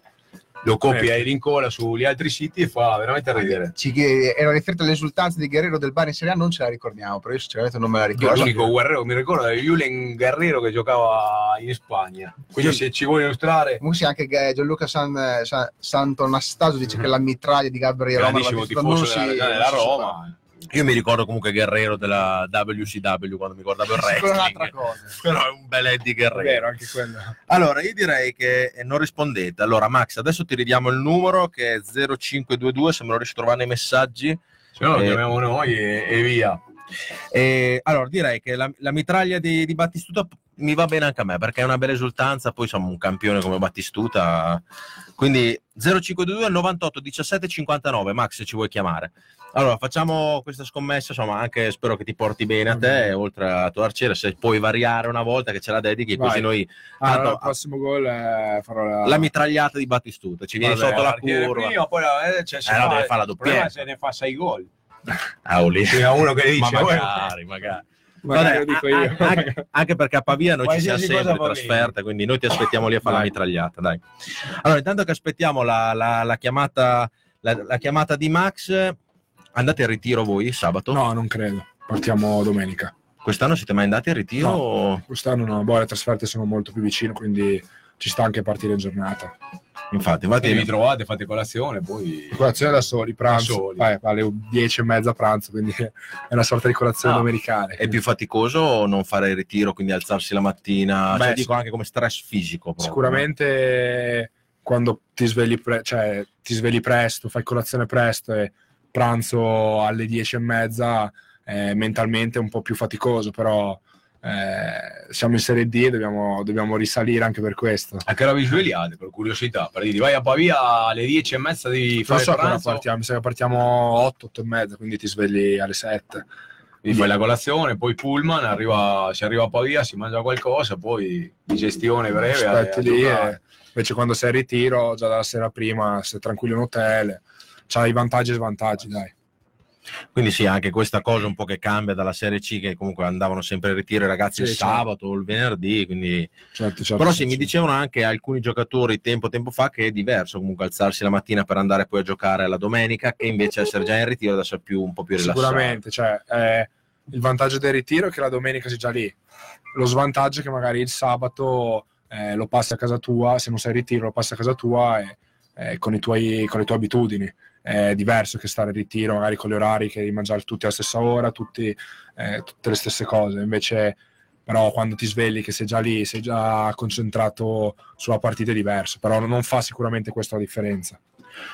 lo copia e rincola sugli altri siti e fa veramente ridere. Ci- era riferito all'esultanza di Guerrero del Bar in Serie A, non ce la ricordiamo, però io sinceramente non me la ricordo. l'unico guerriero che mi ricordo è Julen Guerrero che giocava in Spagna. Quindi se ci vuoi illustrare, Comunque sì, anche Gianluca San, San, Santonastasio dice che la mitraglia di Gabriele Roma grandissimo tifoso si- della, della si Roma. Io mi ricordo comunque Guerrero della WCW quando mi guardavo il wrestling. cosa. Però è un bel Eddie Guerrero. Vero, anche quello. Allora, io direi che non rispondete. Allora, Max, adesso ti ridiamo il numero che è 0522, se me lo riesci a trovare nei messaggi. Se no lo Eh. chiamiamo noi e, e via. E, allora, direi che la, la mitraglia di, di Battistuta mi va bene anche a me perché è una bella esultanza. Poi siamo un campione come Battistuta. Quindi 0522 98 17 59. Max, se ci vuoi chiamare. Allora, facciamo questa scommessa. Insomma, anche spero che ti porti bene a te, oltre a tuo arciere. Se puoi variare una volta che ce la dedichi, Vai. così noi Ah, allora, il prossimo gol eh, farò la... la mitragliata di Battistuta. Ci Vabbè, sotto la curva. prima, poi la- eh, cioè, se Eh, no, fa- deve fare la doppietta. se ne fa 6 gol. Ah, oh, lì. Ce n'è uno che dice, Ma "Oh, magari, magari. Magari Vabbè, lo dico a- io. a- anche, anche perché a Pavia noi ci siamo cosa sempre trasferta, quindi noi ti aspettiamo lì a fare la mitragliata. Dai. Allora, intanto che aspettiamo la, la- la chiamata, la, la chiamata di Max, andate al ritiro voi sabato? No, non credo. Partiamo domenica. Quest'anno siete mai andati al ritiro? No. Quest'anno no, boh, le trasferte sono molto più vicine, quindi ci sta anche partire in giornata. Infatti, Infatti vi trovate, fate colazione, poi... Colazione da soli, pranzo, Da soli. eh, alle 10 e mezza pranzo, quindi è una sorta di colazione Ah, domenicale. è più faticoso non fare il ritiro, quindi alzarsi la mattina? Beh, Cioè, sì. dico anche come stress fisico. proprio. Sicuramente quando ti svegli, pre- cioè, ti svegli presto, fai colazione presto e pranzo alle 10 e mezza, eh, mentalmente è un po' più faticoso, però eh, siamo in Serie D e dobbiamo, dobbiamo risalire anche per questo. A che ora vi svegliate, per curiosità? Per dire, vai a Pavia alle 10 e mezza di Non fare so che ora pranzo, partiamo, mi sa che partiamo 8, 8 e mezza, quindi ti svegli alle 7. vi fai la colazione, poi pullman, arriva, si arriva a Pavia, si mangia qualcosa, poi digestione breve. aspetti lì e invece quando sei in ritiro già dalla sera prima sei tranquillo in hotel c'ha i vantaggi e svantaggi dai Quindi sì, anche questa cosa un po' che cambia dalla Serie C, che comunque andavano sempre in ritiro i ragazzi il Sì, certo. sabato o il venerdì, quindi... certo, certo, Però sì, mi dicevano anche alcuni giocatori tempo tempo fa che è diverso comunque alzarsi la mattina per andare poi a giocare la domenica che invece essere già in ritiro ad essere più, un po' più rilassato. sicuramente cioè, eh, il vantaggio del ritiro è che la domenica sei già lì lo svantaggio è che magari il sabato eh, lo passi a casa tua se non sei in ritiro lo passi a casa tua e, eh, con, i tuoi, con le tue abitudini è diverso che stare in ritiro magari con gli orari che devi mangiare tutti alla stessa ora tutti, eh, tutte le stesse cose invece però quando ti svegli che sei già lì sei già concentrato sulla partita è diverso però non fa sicuramente questa la differenza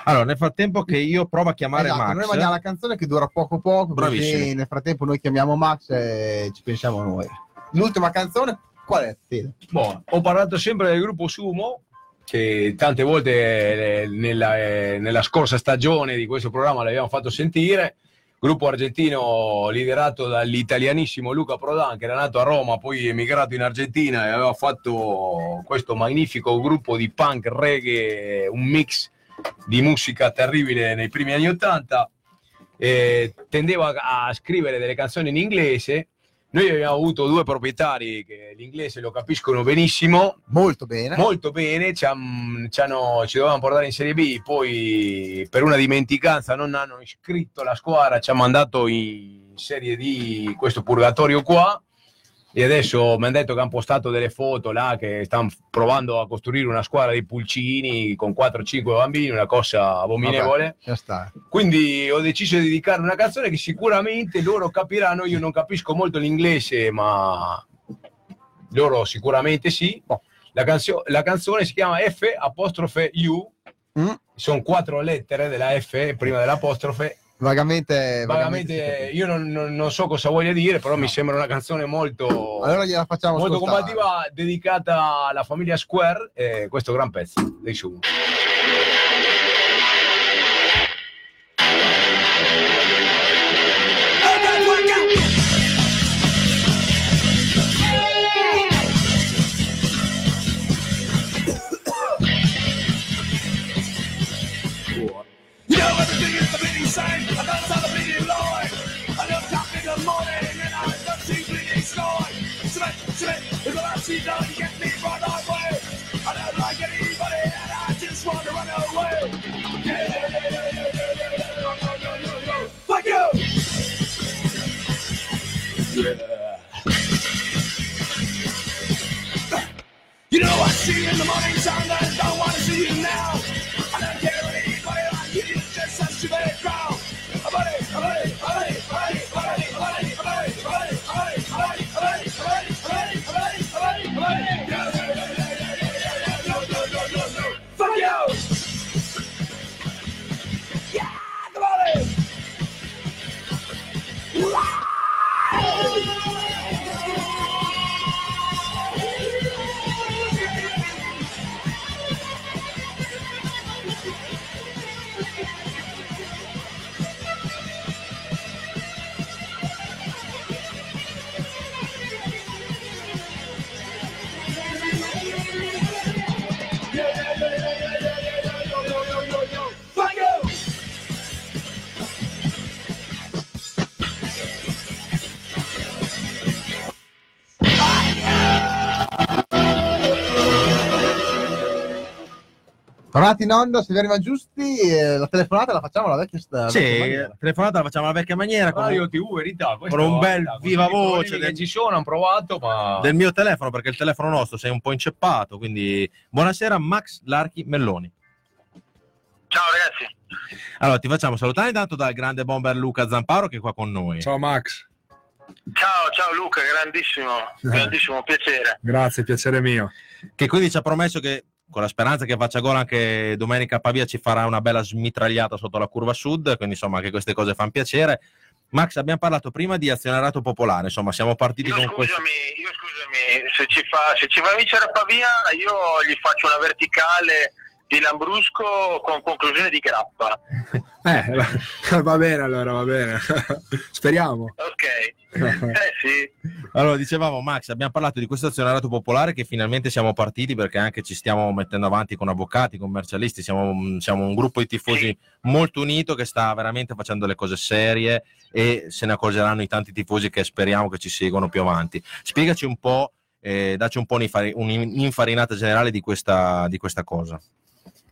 Allora, nel frattempo che io provo a chiamare Esatto, Max. noi mandiamo la canzone che dura poco poco, Bravissimi. così nel frattempo noi chiamiamo Max e ci pensiamo noi. L'ultima canzone qual è? Fede? Boh, ho parlato sempre del gruppo Sumo, che tante volte eh, nella, eh, nella scorsa stagione di questo programma l'abbiamo fatto sentire. Gruppo argentino liderato dall'italianissimo Luca Prodan, che era nato a Roma, poi emigrato in Argentina e aveva fatto questo magnifico gruppo di punk reggae, un mix di musica terribile nei primi anni Ottanta. Eh, tendeva a scrivere delle canzoni in inglese. Noi abbiamo avuto due proprietari che l'inglese lo capiscono benissimo, Molto bene. molto bene, ci, han- ci hanno- ci dovevano portare in Serie B, poi per una dimenticanza non hanno iscritto la squadra, ci ha mandato in Serie D questo purgatorio qua e adesso mi hanno detto che hanno postato delle foto là che stanno provando a costruire una squadra di pulcini con 4-5 bambini, una cosa abominevole. Vabbè. Quindi ho deciso di dedicare una canzone che sicuramente loro capiranno. Io non capisco molto l'inglese, ma loro sicuramente sì. La, canzio- la canzone si chiama F apostrofe U. Mm. Sono quattro lettere della F prima dell'apostrofe. Vagamente, Vagamente, io non, non- non so cosa voglia dire, però mi sembra una canzone molto, Allora gliela facciamo molto combattiva, dedicata alla famiglia Square. E questo gran pezzo dei Sumo. You if don't get me way. I don't like anybody and I just want to run away. Yeah, yeah, yeah, yeah, yeah, yeah, yeah, yeah, yo, yo, yo, yo, yo. Fuck you! You know I see you in the morning and Tornati in onda, se vi arriva giusti, eh, la telefonata la facciamo alla vecchia sta- Sì, vecchia maniera. telefonata la facciamo alla vecchia maniera con, Radio TV, verità. questo- con un bel verità, questi viva voce del, ci sono, hanno provato, ma del mio telefono perché il telefono nostro sei un po' inceppato. Quindi buonasera, Max Larchi Melloni. Ciao ragazzi. Allora, ti facciamo salutare intanto dal grande bomber Luca Zamparo che è qua con noi. Ciao Max, Ciao, ciao Luca, grandissimo, grandissimo piacere. grazie, piacere mio. Che quindi ci ha promesso che con la speranza che faccia gol anche domenica a Pavia ci farà una bella smitragliata sotto la curva sud, quindi insomma anche queste cose fanno piacere. Max, abbiamo parlato prima di azionariato popolare, insomma siamo partiti Io con questo. scusami, io scusami, se ci, fa, se ci va a vincere a Pavia io gli faccio una verticale di Lambrusco con conclusione di grappa. Eh, va- bene allora, va bene. Speriamo. Ok. Eh sì. Allora, dicevamo, Max, abbiamo parlato di questo azionariato popolare che finalmente siamo partiti perché anche ci stiamo mettendo avanti con avvocati, commercialisti, siamo, siamo un gruppo di tifosi molto unito che sta veramente facendo le cose serie e se ne accorgeranno i tanti tifosi che speriamo che ci seguano più avanti. Spiegaci un po', eh, dacci un po' un'infari- un'infarinata generale di questa, di questa cosa.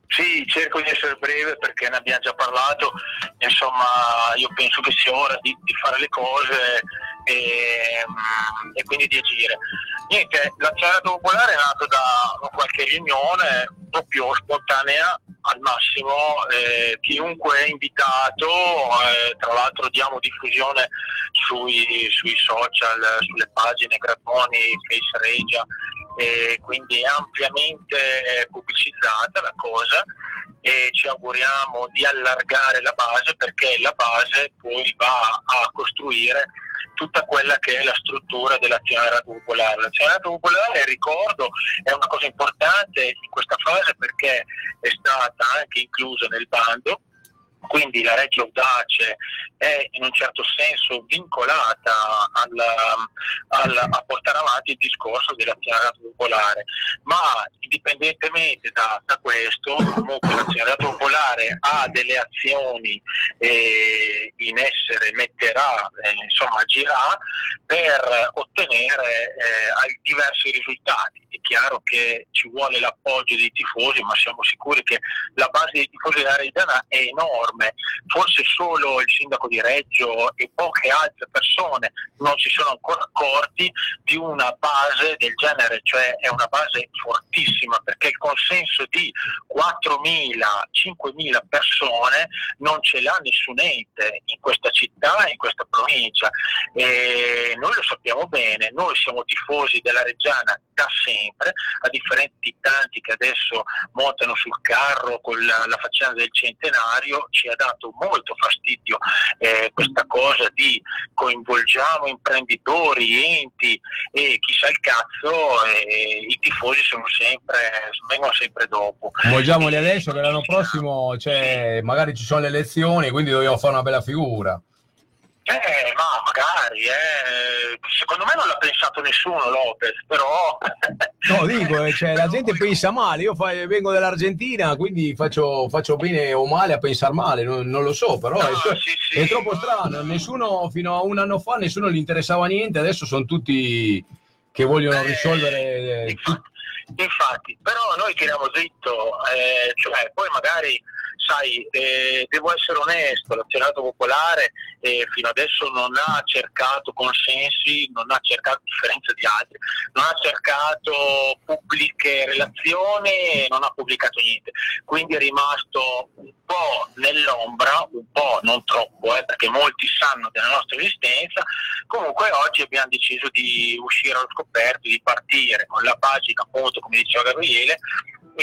Sì, cerco di essere breve perché ne abbiamo già parlato, insomma io penso che sia ora di, di fare le cose e, mm, e quindi di agire. Niente, l'azionario popolare è nato da qualche riunione proprio spontanea al massimo, eh, chiunque è invitato, eh, tra l'altro diamo diffusione sui, sui social, sulle pagine Grattoni, Face Regia, e quindi è ampiamente pubblicizzata la cosa e ci auguriamo di allargare la base perché la base poi va a costruire tutta quella che è la struttura dell'azionariato popolare. L'azionariato popolare, ricordo, è una cosa importante in questa fase perché è stata anche inclusa nel bando quindi la Reggio Audace è in un certo senso vincolata al, al, a portare avanti il discorso dell'azionariato popolare, ma indipendentemente da, da questo, comunque l'azionariato popolare ha delle azioni eh, in essere, metterà, eh, insomma agirà per ottenere eh, diversi risultati. È chiaro che ci vuole l'appoggio dei tifosi, ma siamo sicuri che la base dei tifosi della Reggiana è enorme, forse solo il sindaco di Reggio e poche altre persone non si sono ancora accorti di una base del genere, cioè è una base fortissima perché il consenso di 4.000-5.000 persone non ce l'ha nessun ente in questa città, in questa provincia. E noi lo sappiamo bene, noi siamo tifosi della Reggiana da sempre, a differenza di tanti che adesso montano sul carro con la, la faccenda del centenario, ci ha dato molto fastidio eh, questa cosa di coinvolgiamo imprenditori, enti e chissà il cazzo, e i tifosi sono sempre, vengono sempre dopo. Coinvolgiamoli adesso che l'anno prossimo cioè, magari ci sono le elezioni, quindi dobbiamo fare una bella figura. Eh, magari, eh. secondo me non l'ha pensato nessuno Lopez, però... No, dico, eh, cioè, la gente pensa male, io fa- vengo dall'Argentina, quindi faccio, faccio bene o male a pensare male, non, non lo so, però No, è, tro- sì, sì. è troppo strano, nessuno fino a un anno fa nessuno gli interessava niente, adesso sono tutti che vogliono Eh, risolvere... eh, Infatti, infatti, però noi tiriamo dritto, eh, cioè poi magari, sai, eh, devo essere onesto, l'azionato popolare eh, fino adesso non ha cercato consensi, non ha cercato a differenza di altri, non ha cercato pubbliche relazioni, non ha pubblicato niente, quindi è rimasto un po' nell'ombra, un po' non troppo, eh, perché molti sanno della nostra esistenza, comunque oggi abbiamo deciso di uscire allo scoperto, di partire con la pagina appunto come diceva Gabriele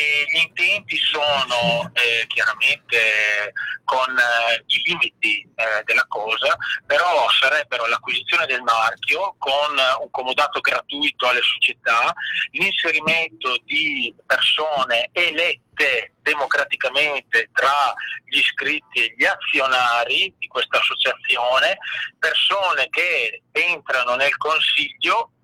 gli intenti sono eh, chiaramente con eh, i limiti eh, della cosa, però sarebbero l'acquisizione del marchio con eh, un comodato gratuito alle società, l'inserimento di persone elette democraticamente tra gli iscritti e gli azionari di questa associazione, persone che entrano nel consiglio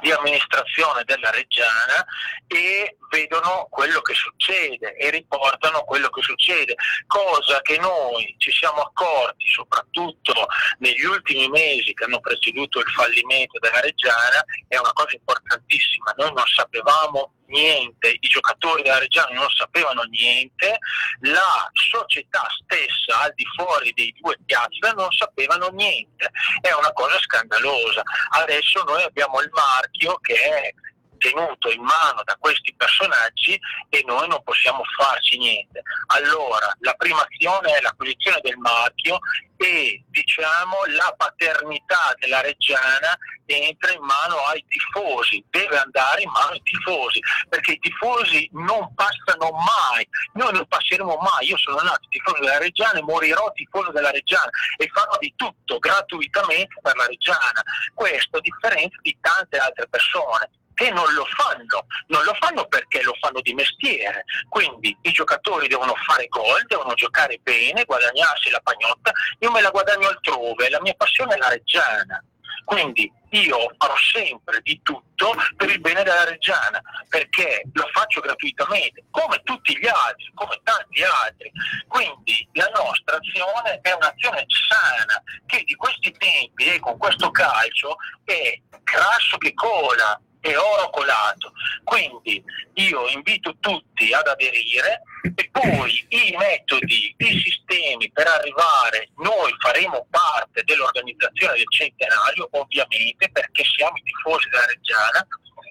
di amministrazione della Reggiana e vedono quello che succede e riportano quello che succede, cosa che noi ci siamo accorti soprattutto negli ultimi mesi che hanno preceduto il fallimento della Reggiana, è una cosa importantissima, noi non sapevamo niente, i giocatori della Reggiana non sapevano niente, la società stessa al di fuori dei due piazze non sapevano niente, è una cosa scandalosa. Adesso noi abbiamo il marchio che è tenuto in mano da questi personaggi e noi non possiamo farci niente. Allora, la prima azione è l'acquisizione del marchio e diciamo la paternità della Reggiana entra in mano ai tifosi, deve andare in mano ai tifosi, perché i tifosi non passano mai, noi non passeremo mai, io sono nato tifoso della Reggiana e morirò tifoso della Reggiana e farò di tutto gratuitamente per la Reggiana, questo a differenza di tante altre persone che non lo fanno, non lo fanno perché lo fanno di mestiere, quindi i giocatori devono fare gol, devono giocare bene, guadagnarsi la pagnotta, io me la guadagno altrove, la mia passione è la Reggiana, quindi io farò sempre di tutto per il bene della Reggiana, perché lo faccio gratuitamente, come tutti gli altri, come tanti altri. Quindi la nostra azione è un'azione sana, che di questi tempi e con questo calcio è crasso che cola, è oro colato. Quindi io invito tutti ad aderire e poi i metodi, i sistemi per arrivare, noi faremo parte dell'organizzazione del centenario, ovviamente, perché siamo i tifosi della Reggiana,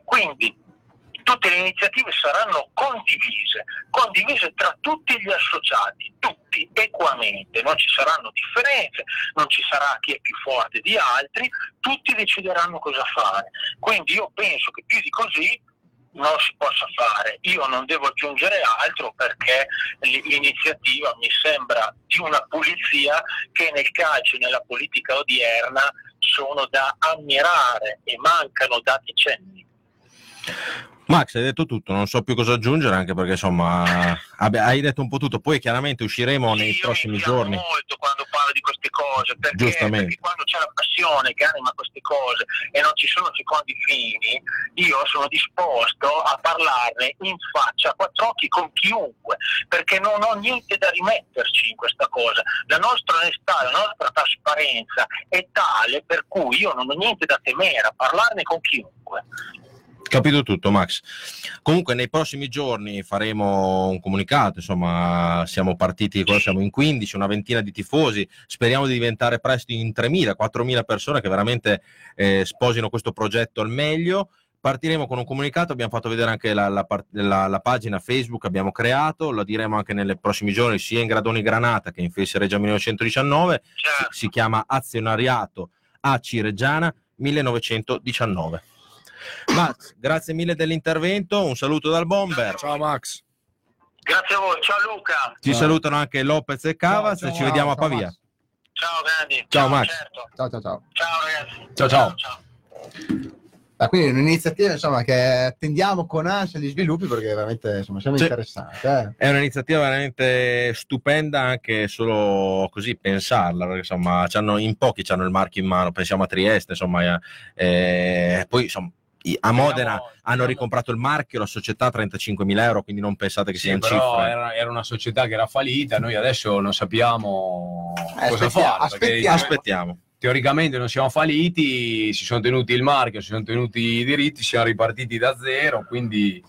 quindi tutte le iniziative saranno condivise, condivise tra tutti gli associati, tutti equamente, non ci saranno differenze, non ci sarà chi è più forte di altri, tutti decideranno cosa fare. Quindi io penso che più di così non si possa fare. Io non devo aggiungere altro perché l'iniziativa mi sembra di una pulizia che nel calcio e nella politica odierna sono da ammirare e mancano da decenni. Max, hai detto tutto, non so più cosa aggiungere, anche perché insomma hai detto un po' tutto. Poi chiaramente usciremo nei prossimi giorni. molto quando parlo di queste cose perché, perché quando c'è la passione che anima queste cose e non ci sono secondi fini io sono disposto a parlarne in faccia a quattro occhi con chiunque perché non ho niente da rimetterci in questa cosa la nostra onestà la nostra trasparenza è tale per cui io non ho niente da temere a parlarne con chiunque Capito tutto, Max. Comunque, nei prossimi giorni faremo un comunicato. Insomma, siamo partiti, siamo in 15, una ventina di tifosi. Speriamo di diventare presto in 3.000, 4.000 persone che veramente eh, sposino questo progetto al meglio. Partiremo con un comunicato, abbiamo fatto vedere anche la, la la- la pagina Facebook che abbiamo creato, lo diremo anche nei prossimi giorni sia in Gradoni Granata che in Fesse Reggia 1919, si, si chiama Azionariato AC Reggiana 1919. Max, grazie mille dell'intervento, un saluto dal Bomber. Ciao Max. grazie a voi ciao Luca Ci salutano anche Lopez e Cavaz e ci vediamo a Pavia. ciao grandi Ciao Max. Ciao ciao ciao. ciao ragazzi Ciao ciao. Ah, quindi un'iniziativa insomma, che attendiamo con ansia gli sviluppi perché veramente insomma, siamo Sì. interessati. eh. È un'iniziativa veramente stupenda anche solo così pensarla, perché insomma in pochi hanno il marchio in mano, pensiamo a Trieste, insomma, eh, poi insomma, a Modena hanno ricomprato il marchio, la società 35.000 euro, quindi non pensate che Sì, siano però cifre. era, era una società che era fallita, noi adesso non sappiamo Eh, cosa fare. perché aspettiamo. Aspettiamo. Teoricamente non siamo falliti, si sono tenuti il marchio, si sono tenuti i diritti, siamo ripartiti da zero, quindi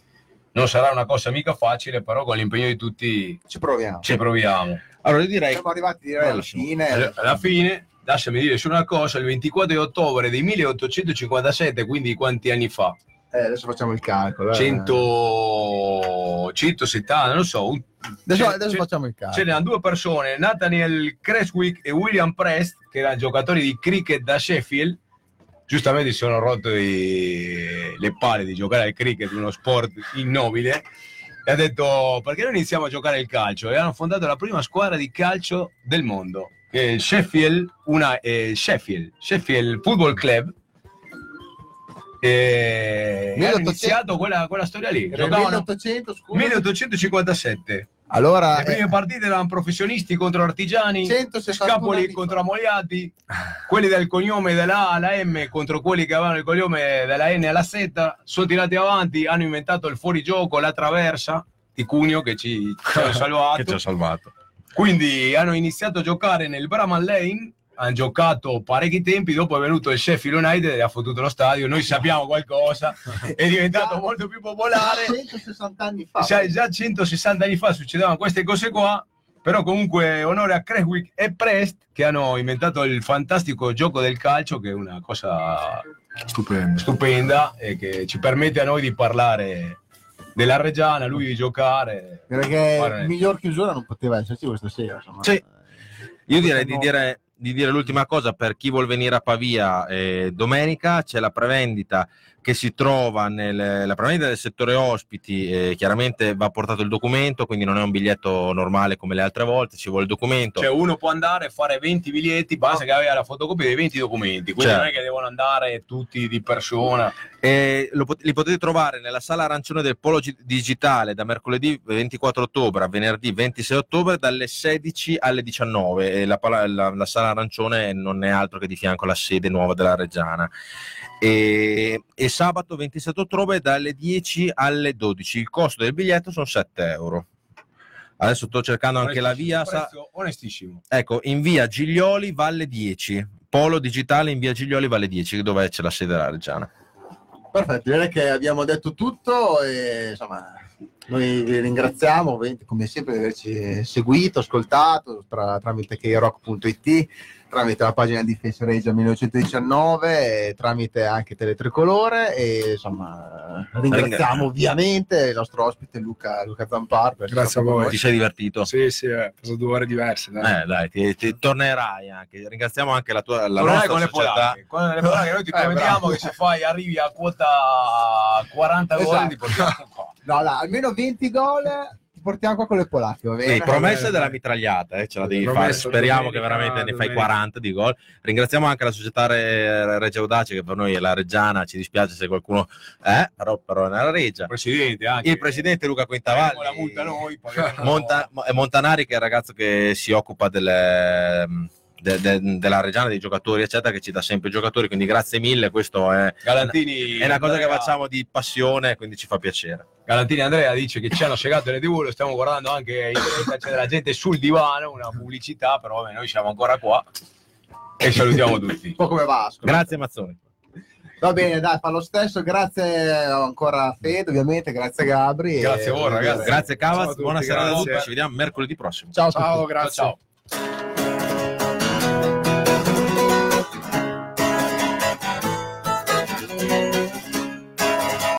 non sarà una cosa mica facile, però con l'impegno di tutti Ci proviamo. ci proviamo. Allora io direi Siamo arrivati direi alla fine. Alla fine, lasciami dire solo una cosa, il 24 di ottobre del 1857, quindi quanti anni fa? Eh, adesso facciamo il calcolo. eh. 100, 170, non lo so. un- Adesso, adesso facciamo il calcolo. C'erano due persone, Nathaniel Creswick e William Prest, che erano giocatori di cricket da Sheffield. Giustamente si sono rotto i- le palle di giocare al cricket, uno sport ignobile. E ha detto: Perché non iniziamo a giocare il calcio? E hanno fondato la prima squadra di calcio del mondo, il Sheffield, una, eh, Sheffield, Sheffield Football Club. E hanno 1800 iniziato quella, quella storia lì. Il Giocavano 1800, scusa. 1857. Allora, Le prime eh, partite erano professionisti contro artigiani, 161 scapoli contro ammogliati, quelli del cognome dalla A alla M contro quelli che avevano il cognome dalla N alla Z, sono tirati avanti, hanno inventato il fuorigioco, la traversa di Cuneo che ci, ci ha che ci salvato. ha salvato. Quindi hanno iniziato a giocare nel Bramall Lane, hanno giocato parecchi tempi, dopo è venuto il Sheffield United e ha fottuto lo stadio, noi sappiamo qualcosa, è diventato molto più popolare. 160 anni fa. Già, già 160 anni fa succedevano queste cose qua, però comunque onore a Creswick e Prest che hanno inventato il fantastico gioco del calcio, che è una cosa Stupendo. stupenda e che ci permette a noi di parlare della Reggiana, lui giocare. Perché Guarda, miglior chiusura non poteva esserci questa sera. Insomma. Sì. Io direi di dire, di dire l'ultima cosa per chi vuol venire a Pavia eh, domenica, c'è la prevendita che si trova nel la prevendita del settore ospiti, eh, chiaramente va portato il documento, quindi non è un biglietto normale come le altre volte, ci vuole il documento. Cioè uno può andare a fare 20 biglietti, basta che abbia la fotocopia dei 20 documenti, quindi Certo. non è che devono andare tutti di persona. Eh, pot- li potete trovare nella sala arancione del Polo Gi- Digitale da mercoledì 24 ottobre a venerdì 26 ottobre dalle 16 alle 19. E la, la- la sala arancione non è altro che di fianco alla sede nuova della Reggiana. E, e sabato 27 ottobre dalle 10 alle 12. Il costo del biglietto sono 7 euro. Adesso sto cercando anche la via. sa- onestissimo. Ecco, in via Giglioli, Valle 10. Polo Digitale in via Giglioli, Valle 10, dove c'è la sede della Reggiana. Perfetto, direi che abbiamo detto tutto e insomma Noi vi ringraziamo come sempre di averci seguito, ascoltato tra- tramite krock.it, tramite la pagina di Face Regia 1919, e tramite anche Teletricolore e insomma ringraziamo ovviamente il nostro ospite Luca, Luca Zampar. per essere Grazie a voi. Ti sei divertito? Sì, sì, eh, ho preso due ore diverse. Dai. Eh, dai, ti, ti tornerai anche. Ringraziamo anche la tua la Tornerai con le società. polacche. Con le polacche noi ti Eh, prometiamo bravo. che se fai arrivi a quota 40 gol Esatto. ti portiamo qua. No, dai, almeno 20 gol portiamo qua con le polacche, va bene? Sì, promessa della dai. mitragliata, eh, ce la devi Promessa, fare. Speriamo che veramente ne fai domenica. 40 di gol. Ringraziamo anche la società Re- Regia Audace, che per noi è la Reggiana. Ci dispiace se qualcuno eh, però, però è nella Regia. Il presidente anche. Il presidente Luca Quintavalli, la multa noi, paghiamo- Monta- Mo- Montanari, che è il ragazzo che si occupa delle. De- de- della Reggiana, dei giocatori, eccetera, che ci dà sempre i giocatori. Quindi, grazie mille. Questo è, Galantini, è una cosa che Andrea- facciamo di passione, quindi ci fa piacere. Galantini Andrea dice che ci hanno segato le TV, lo stiamo guardando anche in diretta, c'è della gente sul divano, una pubblicità, però vabbè, noi siamo ancora qua e salutiamo tutti. Un po' come Vasco. Grazie, Mazzoni. Va bene, dai, fa lo stesso. Grazie ancora a Fede, ovviamente. Grazie Gabri. Grazie a voi, ragazzi. Grazie, Ciao Cavaz. tutti, Buonasera a tutti. Ci vediamo mercoledì prossimo. Ciao. Ciao, grazie. Ciao.